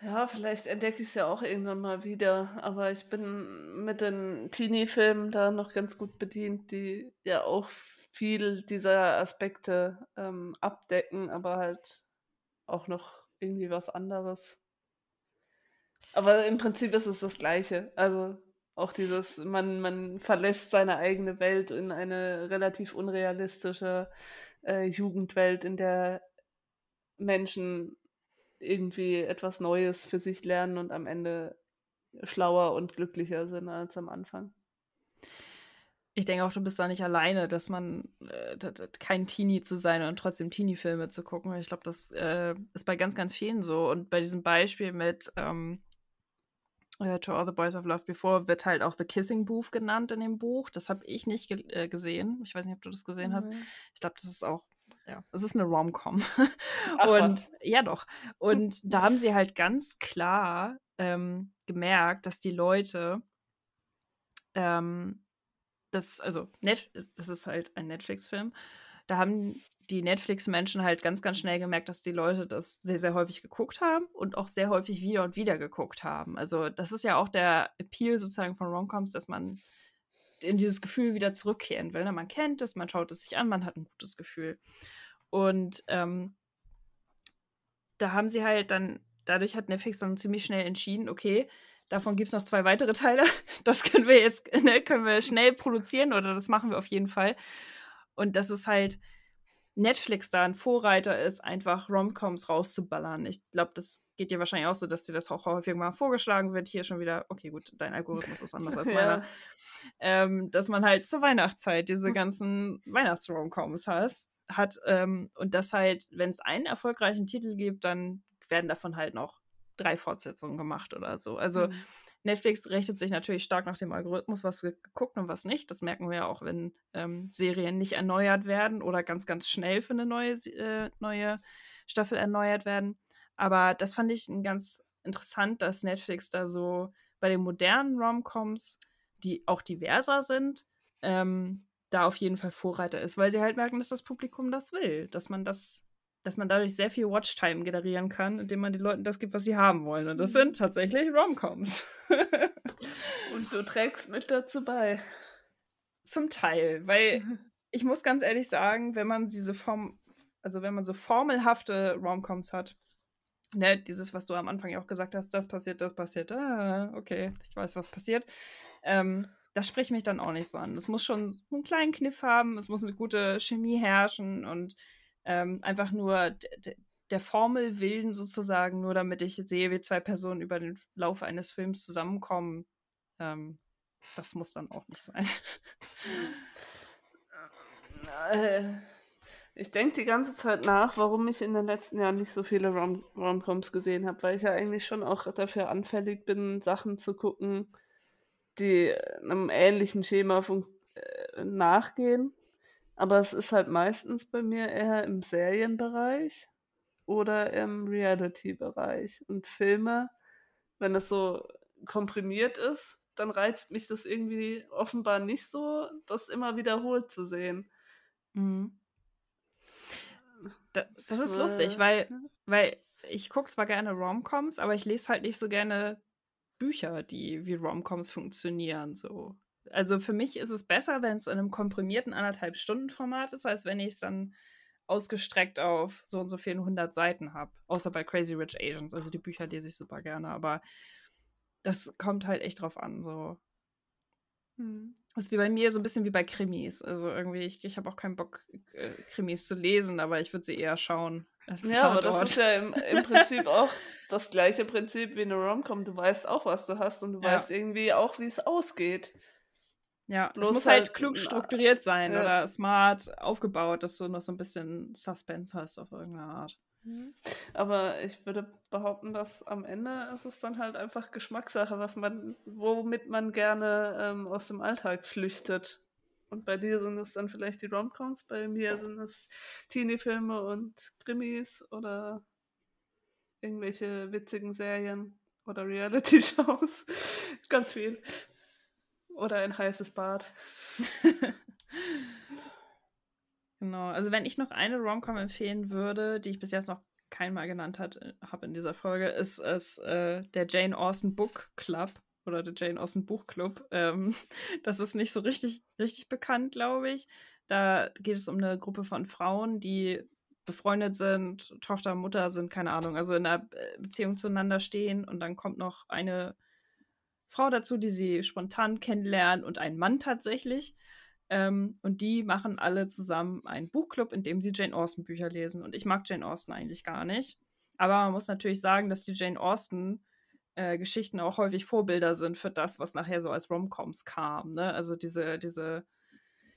Ja, vielleicht entdecke ich es ja auch irgendwann mal wieder, aber ich bin mit den Teenie-Filmen da noch ganz gut bedient, die ja auch viel dieser Aspekte ähm, abdecken, aber halt auch noch irgendwie was anderes. Aber im Prinzip ist es das Gleiche. Also auch dieses, man, man verlässt seine eigene Welt in eine relativ unrealistische äh, Jugendwelt, in der Menschen irgendwie etwas Neues für sich lernen und am Ende schlauer und glücklicher sind als am Anfang. Ich denke auch, du bist da nicht alleine, dass man äh, kein Teenie zu sein und trotzdem Teenie-Filme zu gucken. Ich glaube, das äh, ist bei ganz, ganz vielen so. Und bei diesem Beispiel mit ähm, uh, To All the Boys I've Loved Before wird halt auch The Kissing Booth genannt in dem Buch. Das habe ich nicht ge äh, gesehen. Ich weiß nicht, ob du das gesehen mhm. hast. Ich glaube, das ist auch ja, es ist eine Rom-Com. Und ja, doch. Und da haben sie halt ganz klar ähm, gemerkt, dass die Leute ähm, das, also, Net, das ist halt ein Netflix-Film. Da haben die Netflix-Menschen halt ganz, ganz schnell gemerkt, dass die Leute das sehr, sehr häufig geguckt haben und auch sehr häufig wieder und wieder geguckt haben. Also, das ist ja auch der Appeal sozusagen von Romcoms, dass man in dieses Gefühl wieder zurückkehren will. Ne? Man kennt es, man schaut es sich an, man hat ein gutes Gefühl. Und ähm, da haben sie halt dann, dadurch hat Netflix dann ziemlich schnell entschieden, okay, Davon gibt es noch zwei weitere Teile. Das können wir jetzt ne, können wir schnell produzieren oder das machen wir auf jeden Fall. Und das ist halt Netflix da ein Vorreiter ist, einfach Romcoms rauszuballern. Ich glaube, das geht dir wahrscheinlich auch so, dass dir das auch häufig mal vorgeschlagen wird. Hier schon wieder, okay, gut, dein Algorithmus ist anders als meiner. Ja. Ähm, dass man halt zur Weihnachtszeit diese ganzen Weihnachts-Romcoms hat. Ähm, und das halt, wenn es einen erfolgreichen Titel gibt, dann werden davon halt noch drei Fortsetzungen gemacht oder so. Also mhm. Netflix richtet sich natürlich stark nach dem Algorithmus, was wird geguckt und was nicht. Das merken wir ja auch, wenn ähm, Serien nicht erneuert werden oder ganz, ganz schnell für eine neue, äh, neue Staffel erneuert werden. Aber das fand ich ganz interessant, dass Netflix da so bei den modernen Romcoms, die auch diverser sind, ähm, da auf jeden Fall Vorreiter ist, weil sie halt merken, dass das Publikum das will, dass man das dass man dadurch sehr viel Watchtime generieren kann, indem man den Leuten das gibt, was sie haben wollen. Und das mhm. sind tatsächlich Romcoms. Und du trägst mit dazu bei. Zum Teil, weil ich muss ganz ehrlich sagen, wenn man diese Form, also wenn man so formelhafte Romcoms hat, ne, dieses, was du am Anfang ja auch gesagt hast, das passiert, das passiert, ah, okay, ich weiß, was passiert. Ähm, das spricht mich dann auch nicht so an. Es muss schon einen kleinen Kniff haben, es muss eine gute Chemie herrschen und ähm, einfach nur der Formel willen sozusagen, nur damit ich sehe, wie zwei Personen über den Lauf eines Films zusammenkommen. Ähm, das muss dann auch nicht sein. Äh, ich denke die ganze Zeit nach, warum ich in den letzten Jahren nicht so viele Rom Romcoms gesehen habe, weil ich ja eigentlich schon auch dafür anfällig bin, Sachen zu gucken, die einem ähnlichen Schema äh, nachgehen. Aber es ist halt meistens bei mir eher im Serienbereich oder im Reality-Bereich. Und Filme, wenn es so komprimiert ist, dann reizt mich das irgendwie offenbar nicht so, das immer wiederholt zu sehen. Mhm. Das, das ist lustig, weil, weil ich gucke zwar gerne Romcoms, aber ich lese halt nicht so gerne Bücher, die wie Romcoms funktionieren. So also für mich ist es besser, wenn es in einem komprimierten anderthalb Stunden Format ist, als wenn ich es dann ausgestreckt auf so und so vielen hundert Seiten habe. Außer bei Crazy Rich Asians. Also die Bücher lese ich super gerne, aber das kommt halt echt drauf an. So. Hm. Das ist wie bei mir so ein bisschen wie bei Krimis. Also irgendwie, ich, ich habe auch keinen Bock, äh, Krimis zu lesen, aber ich würde sie eher schauen. Ja, aber das ist ja im, im Prinzip auch das gleiche Prinzip wie eine Romcom. Du weißt auch, was du hast und du ja. weißt irgendwie auch, wie es ausgeht. Ja, Bloß es muss halt, halt klug strukturiert sein ja. oder smart aufgebaut, dass du noch so ein bisschen Suspense hast auf irgendeine Art. Mhm. Aber ich würde behaupten, dass am Ende ist es dann halt einfach Geschmackssache, was man, womit man gerne ähm, aus dem Alltag flüchtet. Und bei dir sind es dann vielleicht die Romcoms, bei mir sind es Teenie-Filme und Krimis oder irgendwelche witzigen Serien oder Reality-Shows. Ganz viel. Oder ein heißes Bad. genau. Also wenn ich noch eine Romcom empfehlen würde, die ich bis jetzt noch keinmal genannt äh, habe in dieser Folge, ist es äh, der Jane Austen Book Club oder der Jane Austen Buchclub. Ähm, das ist nicht so richtig, richtig bekannt, glaube ich. Da geht es um eine Gruppe von Frauen, die befreundet sind, Tochter, Mutter sind, keine Ahnung, also in einer äh, Beziehung zueinander stehen und dann kommt noch eine Frau dazu, die sie spontan kennenlernen und einen Mann tatsächlich. Ähm, und die machen alle zusammen einen Buchclub, in dem sie Jane Austen Bücher lesen. Und ich mag Jane Austen eigentlich gar nicht. Aber man muss natürlich sagen, dass die Jane Austen äh, Geschichten auch häufig Vorbilder sind für das, was nachher so als Romcoms kam. Ne? Also diese, diese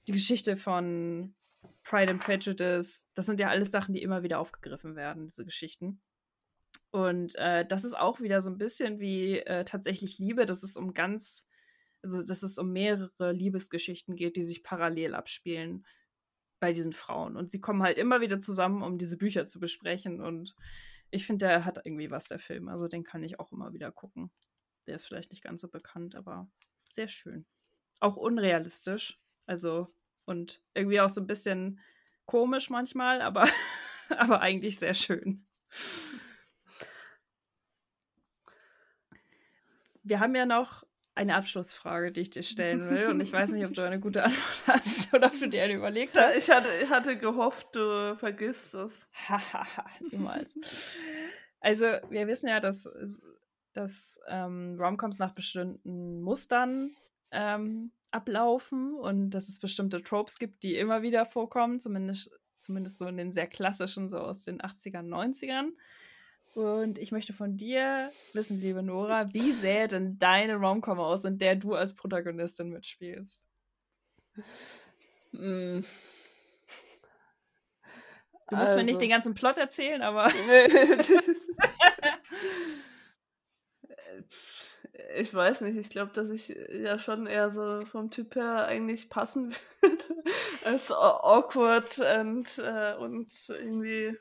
die Geschichte von Pride and Prejudice, das sind ja alles Sachen, die immer wieder aufgegriffen werden, diese Geschichten. Und äh, das ist auch wieder so ein bisschen wie äh, tatsächlich Liebe, dass es um ganz, also dass es um mehrere Liebesgeschichten geht, die sich parallel abspielen bei diesen Frauen. Und sie kommen halt immer wieder zusammen, um diese Bücher zu besprechen. Und ich finde, der hat irgendwie was, der Film. Also den kann ich auch immer wieder gucken. Der ist vielleicht nicht ganz so bekannt, aber sehr schön. Auch unrealistisch. Also, und irgendwie auch so ein bisschen komisch manchmal, aber, aber eigentlich sehr schön. Wir haben ja noch eine Abschlussfrage, die ich dir stellen will. Und ich weiß nicht, ob du eine gute Antwort hast oder ob du dir eine überlegt hast. Ich hatte, ich hatte gehofft, du vergisst es. Hahaha, niemals. also, wir wissen ja, dass, dass ähm, Romcoms nach bestimmten Mustern ähm, ablaufen und dass es bestimmte Tropes gibt, die immer wieder vorkommen, zumindest, zumindest so in den sehr klassischen, so aus den 80ern, 90ern. Und ich möchte von dir wissen, liebe Nora, wie sähe denn deine Romcom aus, in der du als Protagonistin mitspielst? Mm. Du musst also. mir nicht also den ganzen Plot erzählen, aber. ich weiß nicht, ich glaube, dass ich ja schon eher so vom Typ her eigentlich passen würde. als awkward und, äh, und irgendwie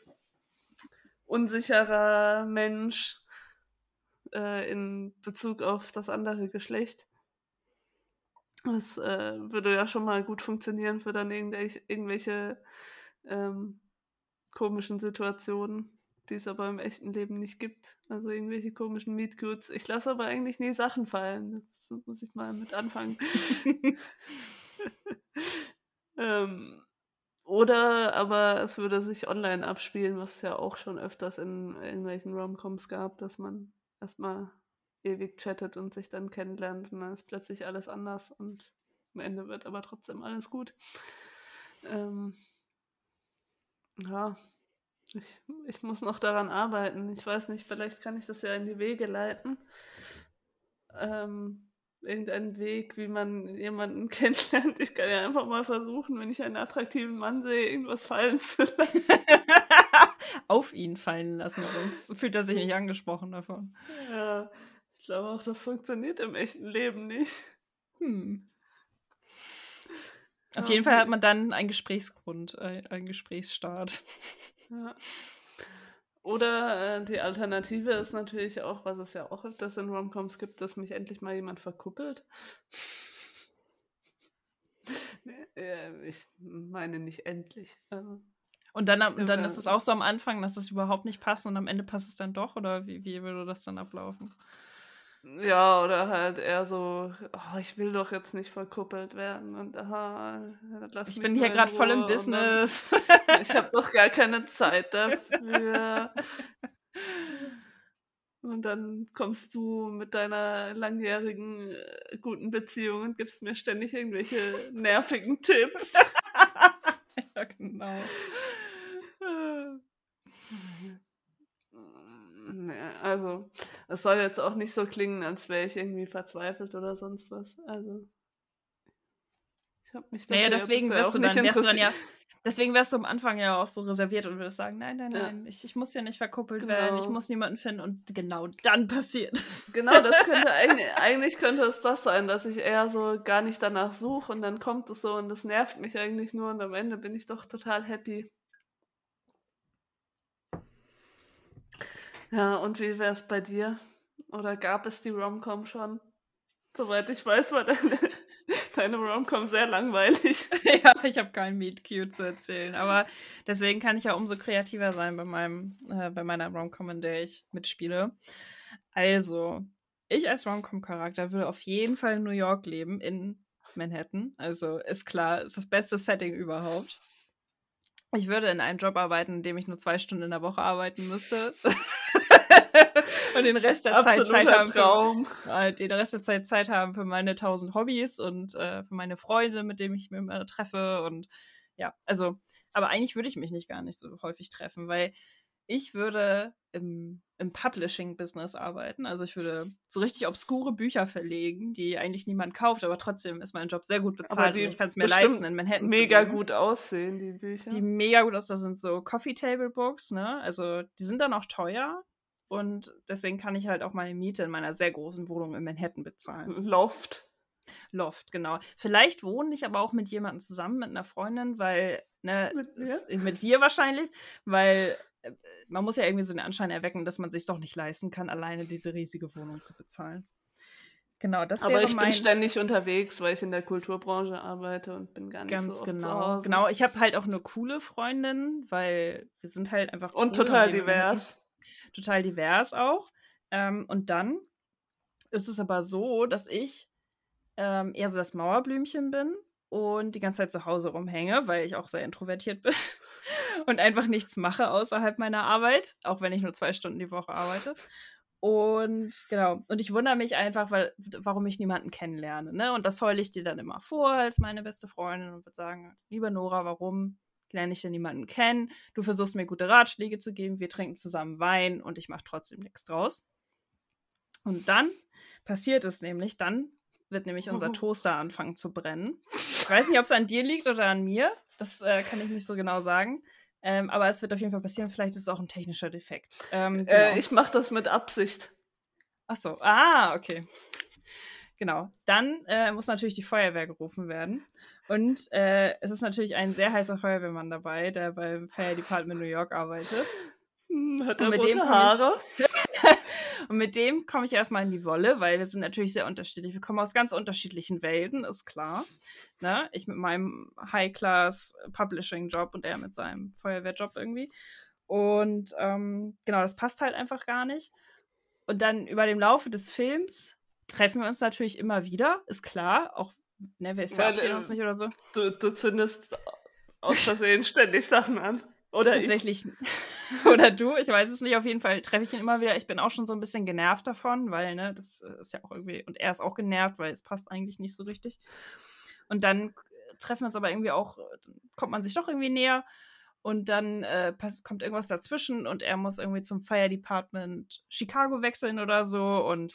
unsicherer Mensch äh, in Bezug auf das andere Geschlecht. Das äh, würde ja schon mal gut funktionieren für dann irgendwelche, irgendwelche ähm, komischen Situationen, die es aber im echten Leben nicht gibt. Also irgendwelche komischen Meetcutes. Ich lasse aber eigentlich nie Sachen fallen. Das muss ich mal mit anfangen. ähm, oder aber es würde sich online abspielen, was es ja auch schon öfters in irgendwelchen Romcoms gab, dass man erstmal ewig chattet und sich dann kennenlernt und dann ist plötzlich alles anders und am Ende wird aber trotzdem alles gut. Ähm, ja, ich, ich muss noch daran arbeiten. Ich weiß nicht, vielleicht kann ich das ja in die Wege leiten. Ähm, irgendeinen Weg, wie man jemanden kennenlernt. Ich kann ja einfach mal versuchen, wenn ich einen attraktiven Mann sehe, irgendwas fallen zu lassen. Auf ihn fallen lassen, sonst fühlt er sich nicht angesprochen davon. Ja, ich glaube auch, das funktioniert im echten Leben nicht. Hm. Auf ja, jeden Fall hat man dann einen Gesprächsgrund, äh, einen Gesprächsstart. Ja. Oder äh, die Alternative ist natürlich auch, was es ja auch öfters in Romcoms gibt, dass mich endlich mal jemand verkuppelt. äh, ich meine nicht endlich. Also, und dann, dann ist es auch so am Anfang, dass es überhaupt nicht passt und am Ende passt es dann doch? Oder wie, wie würde das dann ablaufen? Ja, oder halt eher so, oh, ich will doch jetzt nicht verkuppelt werden und aha, lass Ich bin hier gerade voll im Business. Dann, ich habe doch gar keine Zeit dafür. Und dann kommst du mit deiner langjährigen äh, guten Beziehung und gibst mir ständig irgendwelche nervigen Tipps. ja, genau. Also, es soll jetzt auch nicht so klingen, als wäre ich irgendwie verzweifelt oder sonst was. Also, ich habe mich da naja, deswegen wirst du dann, wärst du dann ja, deswegen wärst du am Anfang ja auch so reserviert und würdest sagen, nein, nein, nein, ja. ich, ich muss ja nicht verkuppelt genau. werden, ich muss niemanden finden und genau dann passiert es. Genau, das könnte eigentlich, eigentlich könnte es das sein, dass ich eher so gar nicht danach suche und dann kommt es so und das nervt mich eigentlich nur und am Ende bin ich doch total happy. Ja, und wie wäre es bei dir? Oder gab es die Romcom schon? Soweit ich weiß, war deine, deine Romcom sehr langweilig. ja, ich habe kein Meet Cute zu erzählen. Aber deswegen kann ich ja umso kreativer sein bei, meinem, äh, bei meiner Romcom, in der ich mitspiele. Also, ich als Romcom-Charakter will auf jeden Fall in New York leben, in Manhattan. Also ist klar, ist das beste Setting überhaupt. Ich würde in einem Job arbeiten, in dem ich nur zwei Stunden in der Woche arbeiten müsste. und den Rest der Zeit Zeit haben. Für, halt den Rest der Zeit Zeit haben für meine tausend Hobbys und äh, für meine Freunde, mit denen ich mich immer treffe. Und ja, also, aber eigentlich würde ich mich nicht gar nicht so häufig treffen, weil ich würde im, im Publishing-Business arbeiten. Also ich würde so richtig obskure Bücher verlegen, die eigentlich niemand kauft, aber trotzdem ist mein Job sehr gut bezahlt und ich kann es mir leisten, in Manhattan mega zu gut aussehen, die Bücher. Die mega gut aussehen. Das sind so Coffee Table Books, ne? Also die sind dann auch teuer. Und deswegen kann ich halt auch meine Miete in meiner sehr großen Wohnung in Manhattan bezahlen. Loft. Loft, genau. Vielleicht wohne ich aber auch mit jemandem zusammen, mit einer Freundin, weil, ne, mit, ist, mit dir wahrscheinlich, weil äh, man muss ja irgendwie so den Anschein erwecken, dass man sich doch nicht leisten kann, alleine diese riesige Wohnung zu bezahlen. Genau, das Aber ich bin ständig unterwegs, weil ich in der Kulturbranche arbeite und bin gar nicht Ganz so oft genau. zu Hause. Genau, ich habe halt auch eine coole Freundin, weil wir sind halt einfach cool und total und divers. Total divers auch. Ähm, und dann ist es aber so, dass ich ähm, eher so das Mauerblümchen bin und die ganze Zeit zu Hause rumhänge, weil ich auch sehr introvertiert bin und einfach nichts mache außerhalb meiner Arbeit, auch wenn ich nur zwei Stunden die Woche arbeite. Und genau, und ich wundere mich einfach, weil, warum ich niemanden kennenlerne. Ne? Und das heule ich dir dann immer vor als meine beste Freundin und würde sagen, lieber Nora, warum lerne ich denn niemanden kennen? Du versuchst mir gute Ratschläge zu geben, wir trinken zusammen Wein und ich mache trotzdem nichts draus. Und dann passiert es nämlich, dann wird nämlich unser Toaster anfangen zu brennen. Ich weiß nicht, ob es an dir liegt oder an mir. Das äh, kann ich nicht so genau sagen. Ähm, aber es wird auf jeden Fall passieren. Vielleicht ist es auch ein technischer Defekt. Ähm, äh, genau. äh, ich mache das mit Absicht. Ach so. Ah, okay. Genau. Dann äh, muss natürlich die Feuerwehr gerufen werden. Und äh, es ist natürlich ein sehr heißer Feuerwehrmann dabei, der beim Fire Department New York arbeitet. Hm, hat er rote Haare? Und mit dem komme ich erstmal in die Wolle, weil wir sind natürlich sehr unterschiedlich. Wir kommen aus ganz unterschiedlichen Welten, ist klar. Ne? Ich mit meinem High-Class-Publishing-Job und er mit seinem Feuerwehrjob irgendwie. Und ähm, genau, das passt halt einfach gar nicht. Und dann über dem Laufe des Films treffen wir uns natürlich immer wieder, ist klar. Auch, ne, wir verabreden uns nicht oder so. Du, du zündest aus Versehen ständig Sachen an. Oder Tatsächlich. Ich. Oder du, ich weiß es nicht. Auf jeden Fall treffe ich ihn immer wieder. Ich bin auch schon so ein bisschen genervt davon, weil, ne, das ist ja auch irgendwie. Und er ist auch genervt, weil es passt eigentlich nicht so richtig. Und dann treffen wir uns aber irgendwie auch, kommt man sich doch irgendwie näher. Und dann äh, kommt irgendwas dazwischen und er muss irgendwie zum Fire Department Chicago wechseln oder so. Und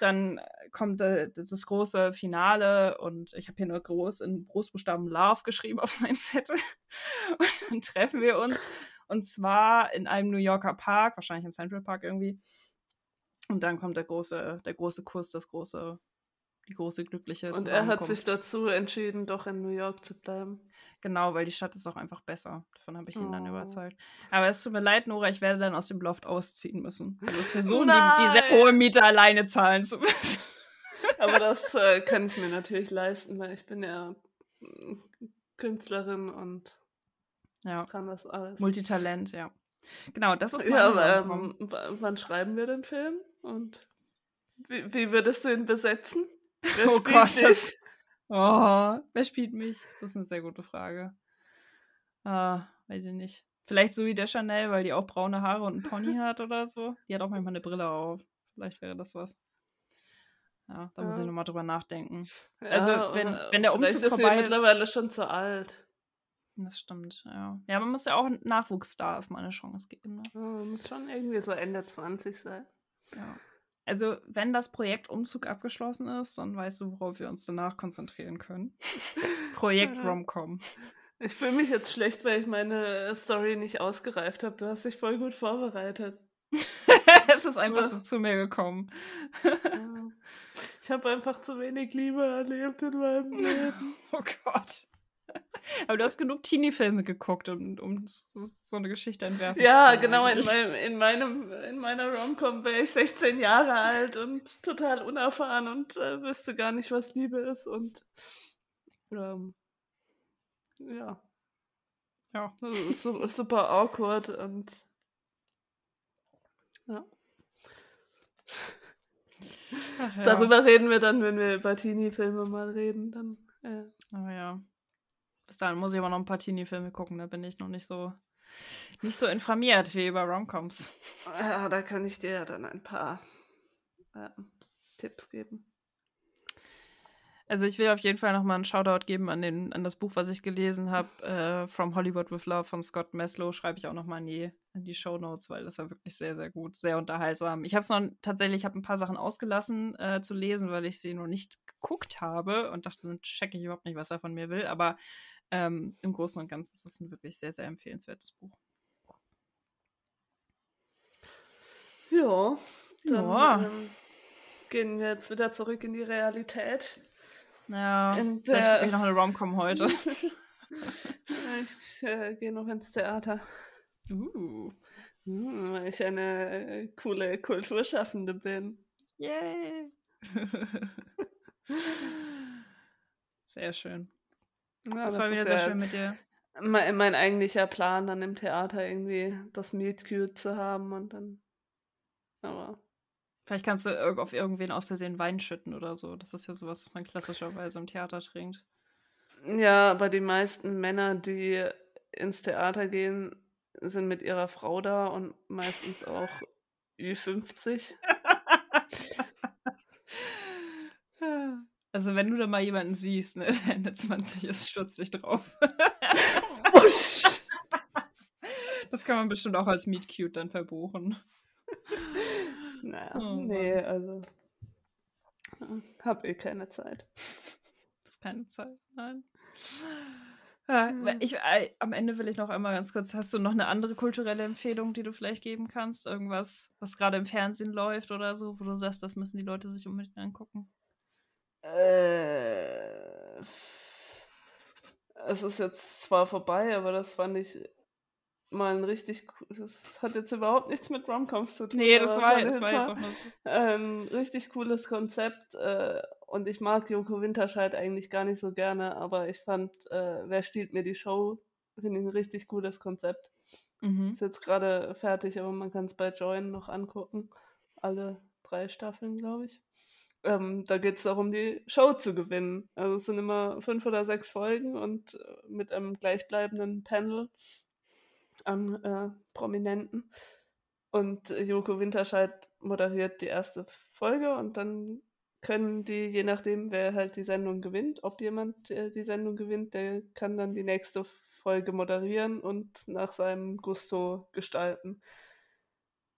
dann kommt äh, das große Finale und ich habe hier nur groß in Großbuchstaben Love geschrieben auf meinen Zettel. Und dann treffen wir uns und zwar in einem New Yorker Park, wahrscheinlich im Central Park irgendwie. Und dann kommt der große, der große Kuss, das große die große glückliche Und er hat sich dazu entschieden, doch in New York zu bleiben. Genau, weil die Stadt ist auch einfach besser. Davon habe ich ihn oh. dann überzeugt. Aber es tut mir leid, Nora, ich werde dann aus dem Loft ausziehen müssen. Du wirst versuchen, die, die, sehr hohe Miete alleine zahlen zu müssen. Aber das äh, kann ich mir natürlich leisten, weil ich bin ja mm, Künstlerin und ja. kann das alles. Multitalent, ja. Genau, das ist ja, aber, ähm, wann schreiben wir den Film und wie, wie würdest du ihn besetzen? Wer oh Gott, das, oh, wer spielt mich? Das ist eine sehr gute Frage. Ah, weiß ich nicht. Vielleicht so wie der Chanel, weil die auch braune Haare und einen Pony hat oder so. Die hat auch manchmal eine Brille auf. Vielleicht wäre das was. Ja, da ja. muss ich nochmal drüber nachdenken. Ja, also, wenn, wenn der Umzug ist vorbei ist. mittlerweile schon zu alt. Das stimmt, ja. Ja, man muss ja auch Nachwuchsstars mal eine Chance geben. Ne? Ja, muss schon irgendwie so Ende 20 sein. Ja. Also, wenn das Projekt Umzug abgeschlossen ist, dann weißt du, worauf wir uns danach konzentrieren können. Projekt Romcom. Ich fühle mich jetzt schlecht, weil ich meine Story nicht ausgereift habe. Du hast dich voll gut vorbereitet. es ist einfach so zu mir gekommen. ich habe einfach zu wenig Liebe erlebt in meinem Leben. Oh Gott. Aber du hast genug Teenie-Filme geguckt, um, um so eine Geschichte entwerfen ja, zu können. Ja, genau. In, meinem, in, meinem, in meiner Romcom wäre ich 16 Jahre alt und total unerfahren und äh, wüsste gar nicht, was Liebe ist. Und ähm, ja. Ja. Super awkward und ja. Ach, ja. Darüber reden wir dann, wenn wir über Teenie-Filme mal reden. Dann, äh. Oh ja. Bis dahin muss ich aber noch ein paar Teenie-Filme gucken, da bin ich noch nicht so nicht so informiert wie über Romcoms. Ja, da kann ich dir ja dann ein paar äh, Tipps geben. Also ich will auf jeden Fall nochmal einen Shoutout geben an, den, an das Buch, was ich gelesen habe, äh, From Hollywood with Love von Scott Maslow. Schreibe ich auch nochmal in die, in die Show Notes, weil das war wirklich sehr, sehr gut, sehr unterhaltsam. Ich habe es noch tatsächlich, ich habe ein paar Sachen ausgelassen äh, zu lesen, weil ich sie noch nicht geguckt habe und dachte, dann checke ich überhaupt nicht, was er von mir will. Aber ähm, im Großen und Ganzen ist es ein wirklich sehr, sehr empfehlenswertes Buch. Ja, dann ja. Ähm, gehen wir jetzt wieder zurück in die Realität. Ja, in vielleicht gucke ich noch eine Romcom heute. ich äh, gehe noch ins Theater. Uh. Hm, weil ich eine äh, coole Kulturschaffende bin. Yay! sehr schön. Ja, das, das war wieder sehr schön mit dir. Mein, mein, eigentlicher Plan, dann im Theater irgendwie das Meet Cute zu haben und dann. Aber Vielleicht kannst du auf irgendwen aus Versehen Wein schütten oder so. Das ist ja sowas, was man klassischerweise im Theater trinkt. Ja, aber die meisten Männer, die ins Theater gehen, sind mit ihrer Frau da und meistens auch Ü50. Also wenn du da mal jemanden siehst, ne, der Ende 20 ist, stürzt dich drauf. das kann man bestimmt auch als Meet Cute dann verbuchen. Naja, oh, nee, also hab eh keine Zeit. Ist keine Zeit, nein. Ja, ich, äh, am Ende will ich noch einmal ganz kurz, hast du noch eine andere kulturelle Empfehlung, die du vielleicht geben kannst? Irgendwas, was gerade im Fernsehen läuft oder so, wo du sagst, das müssen die Leute sich unbedingt angucken? Äh, es ist jetzt zwar vorbei, aber das fand ich mal ein richtig, das hat jetzt überhaupt nichts mit Romcoms zu tun. Nee, das war, das war jetzt auch mal so. Ein richtig cooles Konzept äh, und ich mag Joko Winterscheid eigentlich gar nicht so gerne, aber ich fand, äh, wer stiehlt mir die Show, finde ich ein richtig cooles Konzept. Mhm. Ist jetzt gerade fertig, aber man kann es bei Join noch angucken. Alle drei Staffeln, glaube ich. Ähm, da geht es darum, die Show zu gewinnen. Also es sind immer fünf oder sechs Folgen und äh, mit einem gleichbleibenden Panel an äh, Prominenten. Und Joko Winterscheid moderiert die erste Folge und dann können die, je nachdem, wer halt die Sendung gewinnt, ob jemand äh, die Sendung gewinnt, der kann dann die nächste Folge moderieren und nach seinem Gusto gestalten.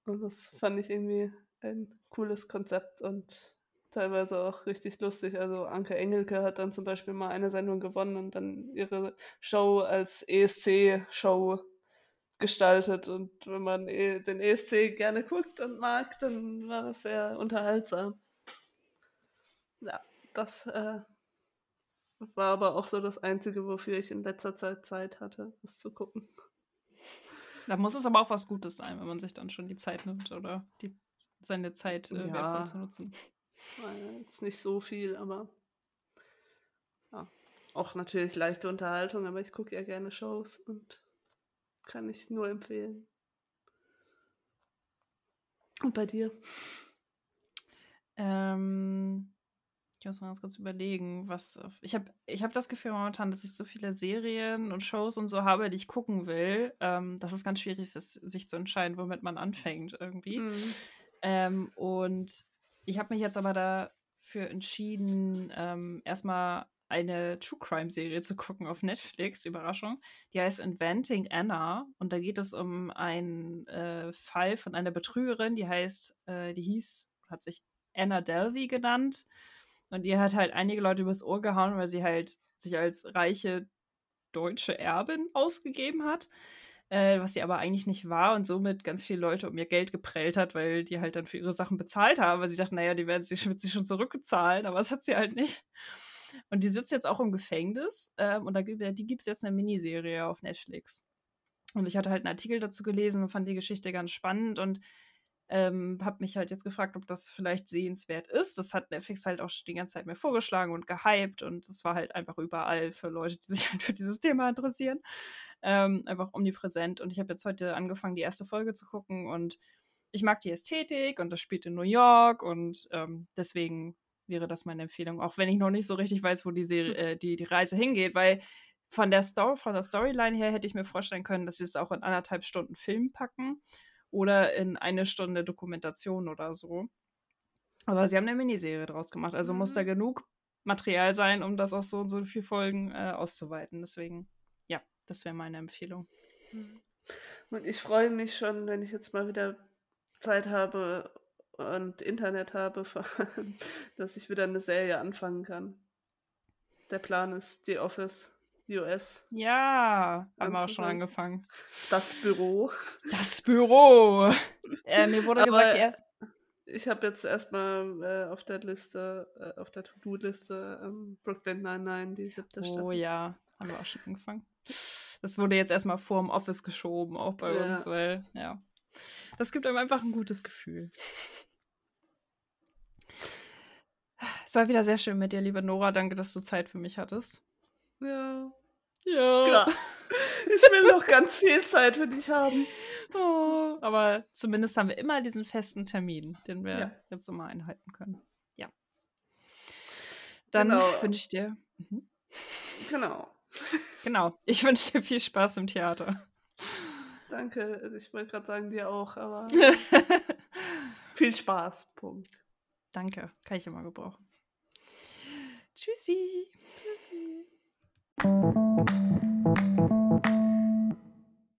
Und das fand ich irgendwie ein cooles Konzept und teilweise auch richtig lustig. Also Anke Engelke hat dann zum Beispiel mal eine Sendung gewonnen und dann ihre Show als ESC-Show gestaltet. Und wenn man e, den ESC gerne guckt und mag, dann war das sehr unterhaltsam. Ja, das äh, war aber auch so das Einzige, wofür ich in letzter Zeit Zeit hatte, das zu gucken. Da muss es aber auch was Gutes sein, wenn man sich dann schon die Zeit nimmt oder die, seine Zeit äh, ja. wertvoll zu nutzen. Jetzt nicht so viel, aber ja. auch natürlich leichte Unterhaltung, aber ich gucke ja gerne Shows und kann ich nur empfehlen. Und bei dir? Ähm, ich muss mal ganz kurz überlegen, was. Ich habe ich hab das Gefühl momentan, dass ich so viele Serien und Shows und so habe, die ich gucken will, ähm, dass es ganz schwierig ist, sich zu entscheiden, womit man anfängt irgendwie. Mhm. Ähm, und ich habe mich jetzt aber dafür entschieden, ähm, erstmal eine True Crime Serie zu gucken auf Netflix, Überraschung. Die heißt Inventing Anna und da geht es um einen äh, Fall von einer Betrügerin, die heißt, äh, die hieß, hat sich Anna Delvey genannt und die hat halt einige Leute übers Ohr gehauen, weil sie halt sich als reiche deutsche Erbin ausgegeben hat. Äh, was sie aber eigentlich nicht war und somit ganz viele Leute um ihr Geld geprellt hat, weil die halt dann für ihre Sachen bezahlt haben, weil sie dachten, naja, die werden sie, wird sie schon zurückbezahlen, aber das hat sie halt nicht. Und die sitzt jetzt auch im Gefängnis ähm, und da gibt, die gibt es jetzt eine Miniserie auf Netflix. Und ich hatte halt einen Artikel dazu gelesen und fand die Geschichte ganz spannend und ähm, habe mich halt jetzt gefragt, ob das vielleicht sehenswert ist. Das hat Netflix halt auch die ganze Zeit mir vorgeschlagen und gehypt und es war halt einfach überall für Leute, die sich halt für dieses Thema interessieren. Ähm, einfach omnipräsent. Und ich habe jetzt heute angefangen, die erste Folge zu gucken und ich mag die Ästhetik und das spielt in New York und ähm, deswegen wäre das meine Empfehlung, auch wenn ich noch nicht so richtig weiß, wo die, Serie, hm. äh, die, die Reise hingeht, weil von der, Story, von der Storyline her hätte ich mir vorstellen können, dass sie es auch in anderthalb Stunden Film packen oder in eine Stunde Dokumentation oder so. Aber sie haben eine Miniserie draus gemacht, also mhm. muss da mhm. genug Material sein, um das auch so und so viele Folgen äh, auszuweiten. Deswegen, ja, das wäre meine Empfehlung. Mhm. Und ich freue mich schon, wenn ich jetzt mal wieder Zeit habe und Internet habe, dass ich wieder eine Serie anfangen kann. Der Plan ist The Office US. Ja, haben wir auch schon angefangen. Das Büro. Das Büro. äh, mir wurde Aber gesagt, erst. Ich habe jetzt erstmal äh, auf der Liste, äh, auf der To-Do-Liste ähm, Brooklyn 99, die siebte oh, Staffel. Oh ja, haben wir auch schon angefangen. Das wurde jetzt erstmal vor dem Office geschoben, auch bei ja. uns, weil, ja. Das gibt einem einfach ein gutes Gefühl. Es war wieder sehr schön mit dir, liebe Nora. Danke, dass du Zeit für mich hattest. Ja. Ja. Klar. Ich will noch ganz viel Zeit für dich haben. Oh, aber zumindest haben wir immer diesen festen Termin, den wir ja. jetzt immer einhalten können. Ja. Dann genau. wünsche ich dir. Mhm. Genau. Genau. Ich wünsche dir viel Spaß im Theater. Danke. Ich wollte gerade sagen, dir auch, aber viel Spaß. Punkt. Danke. Kann ich immer gebrauchen. Tschüssi. Tschüssi.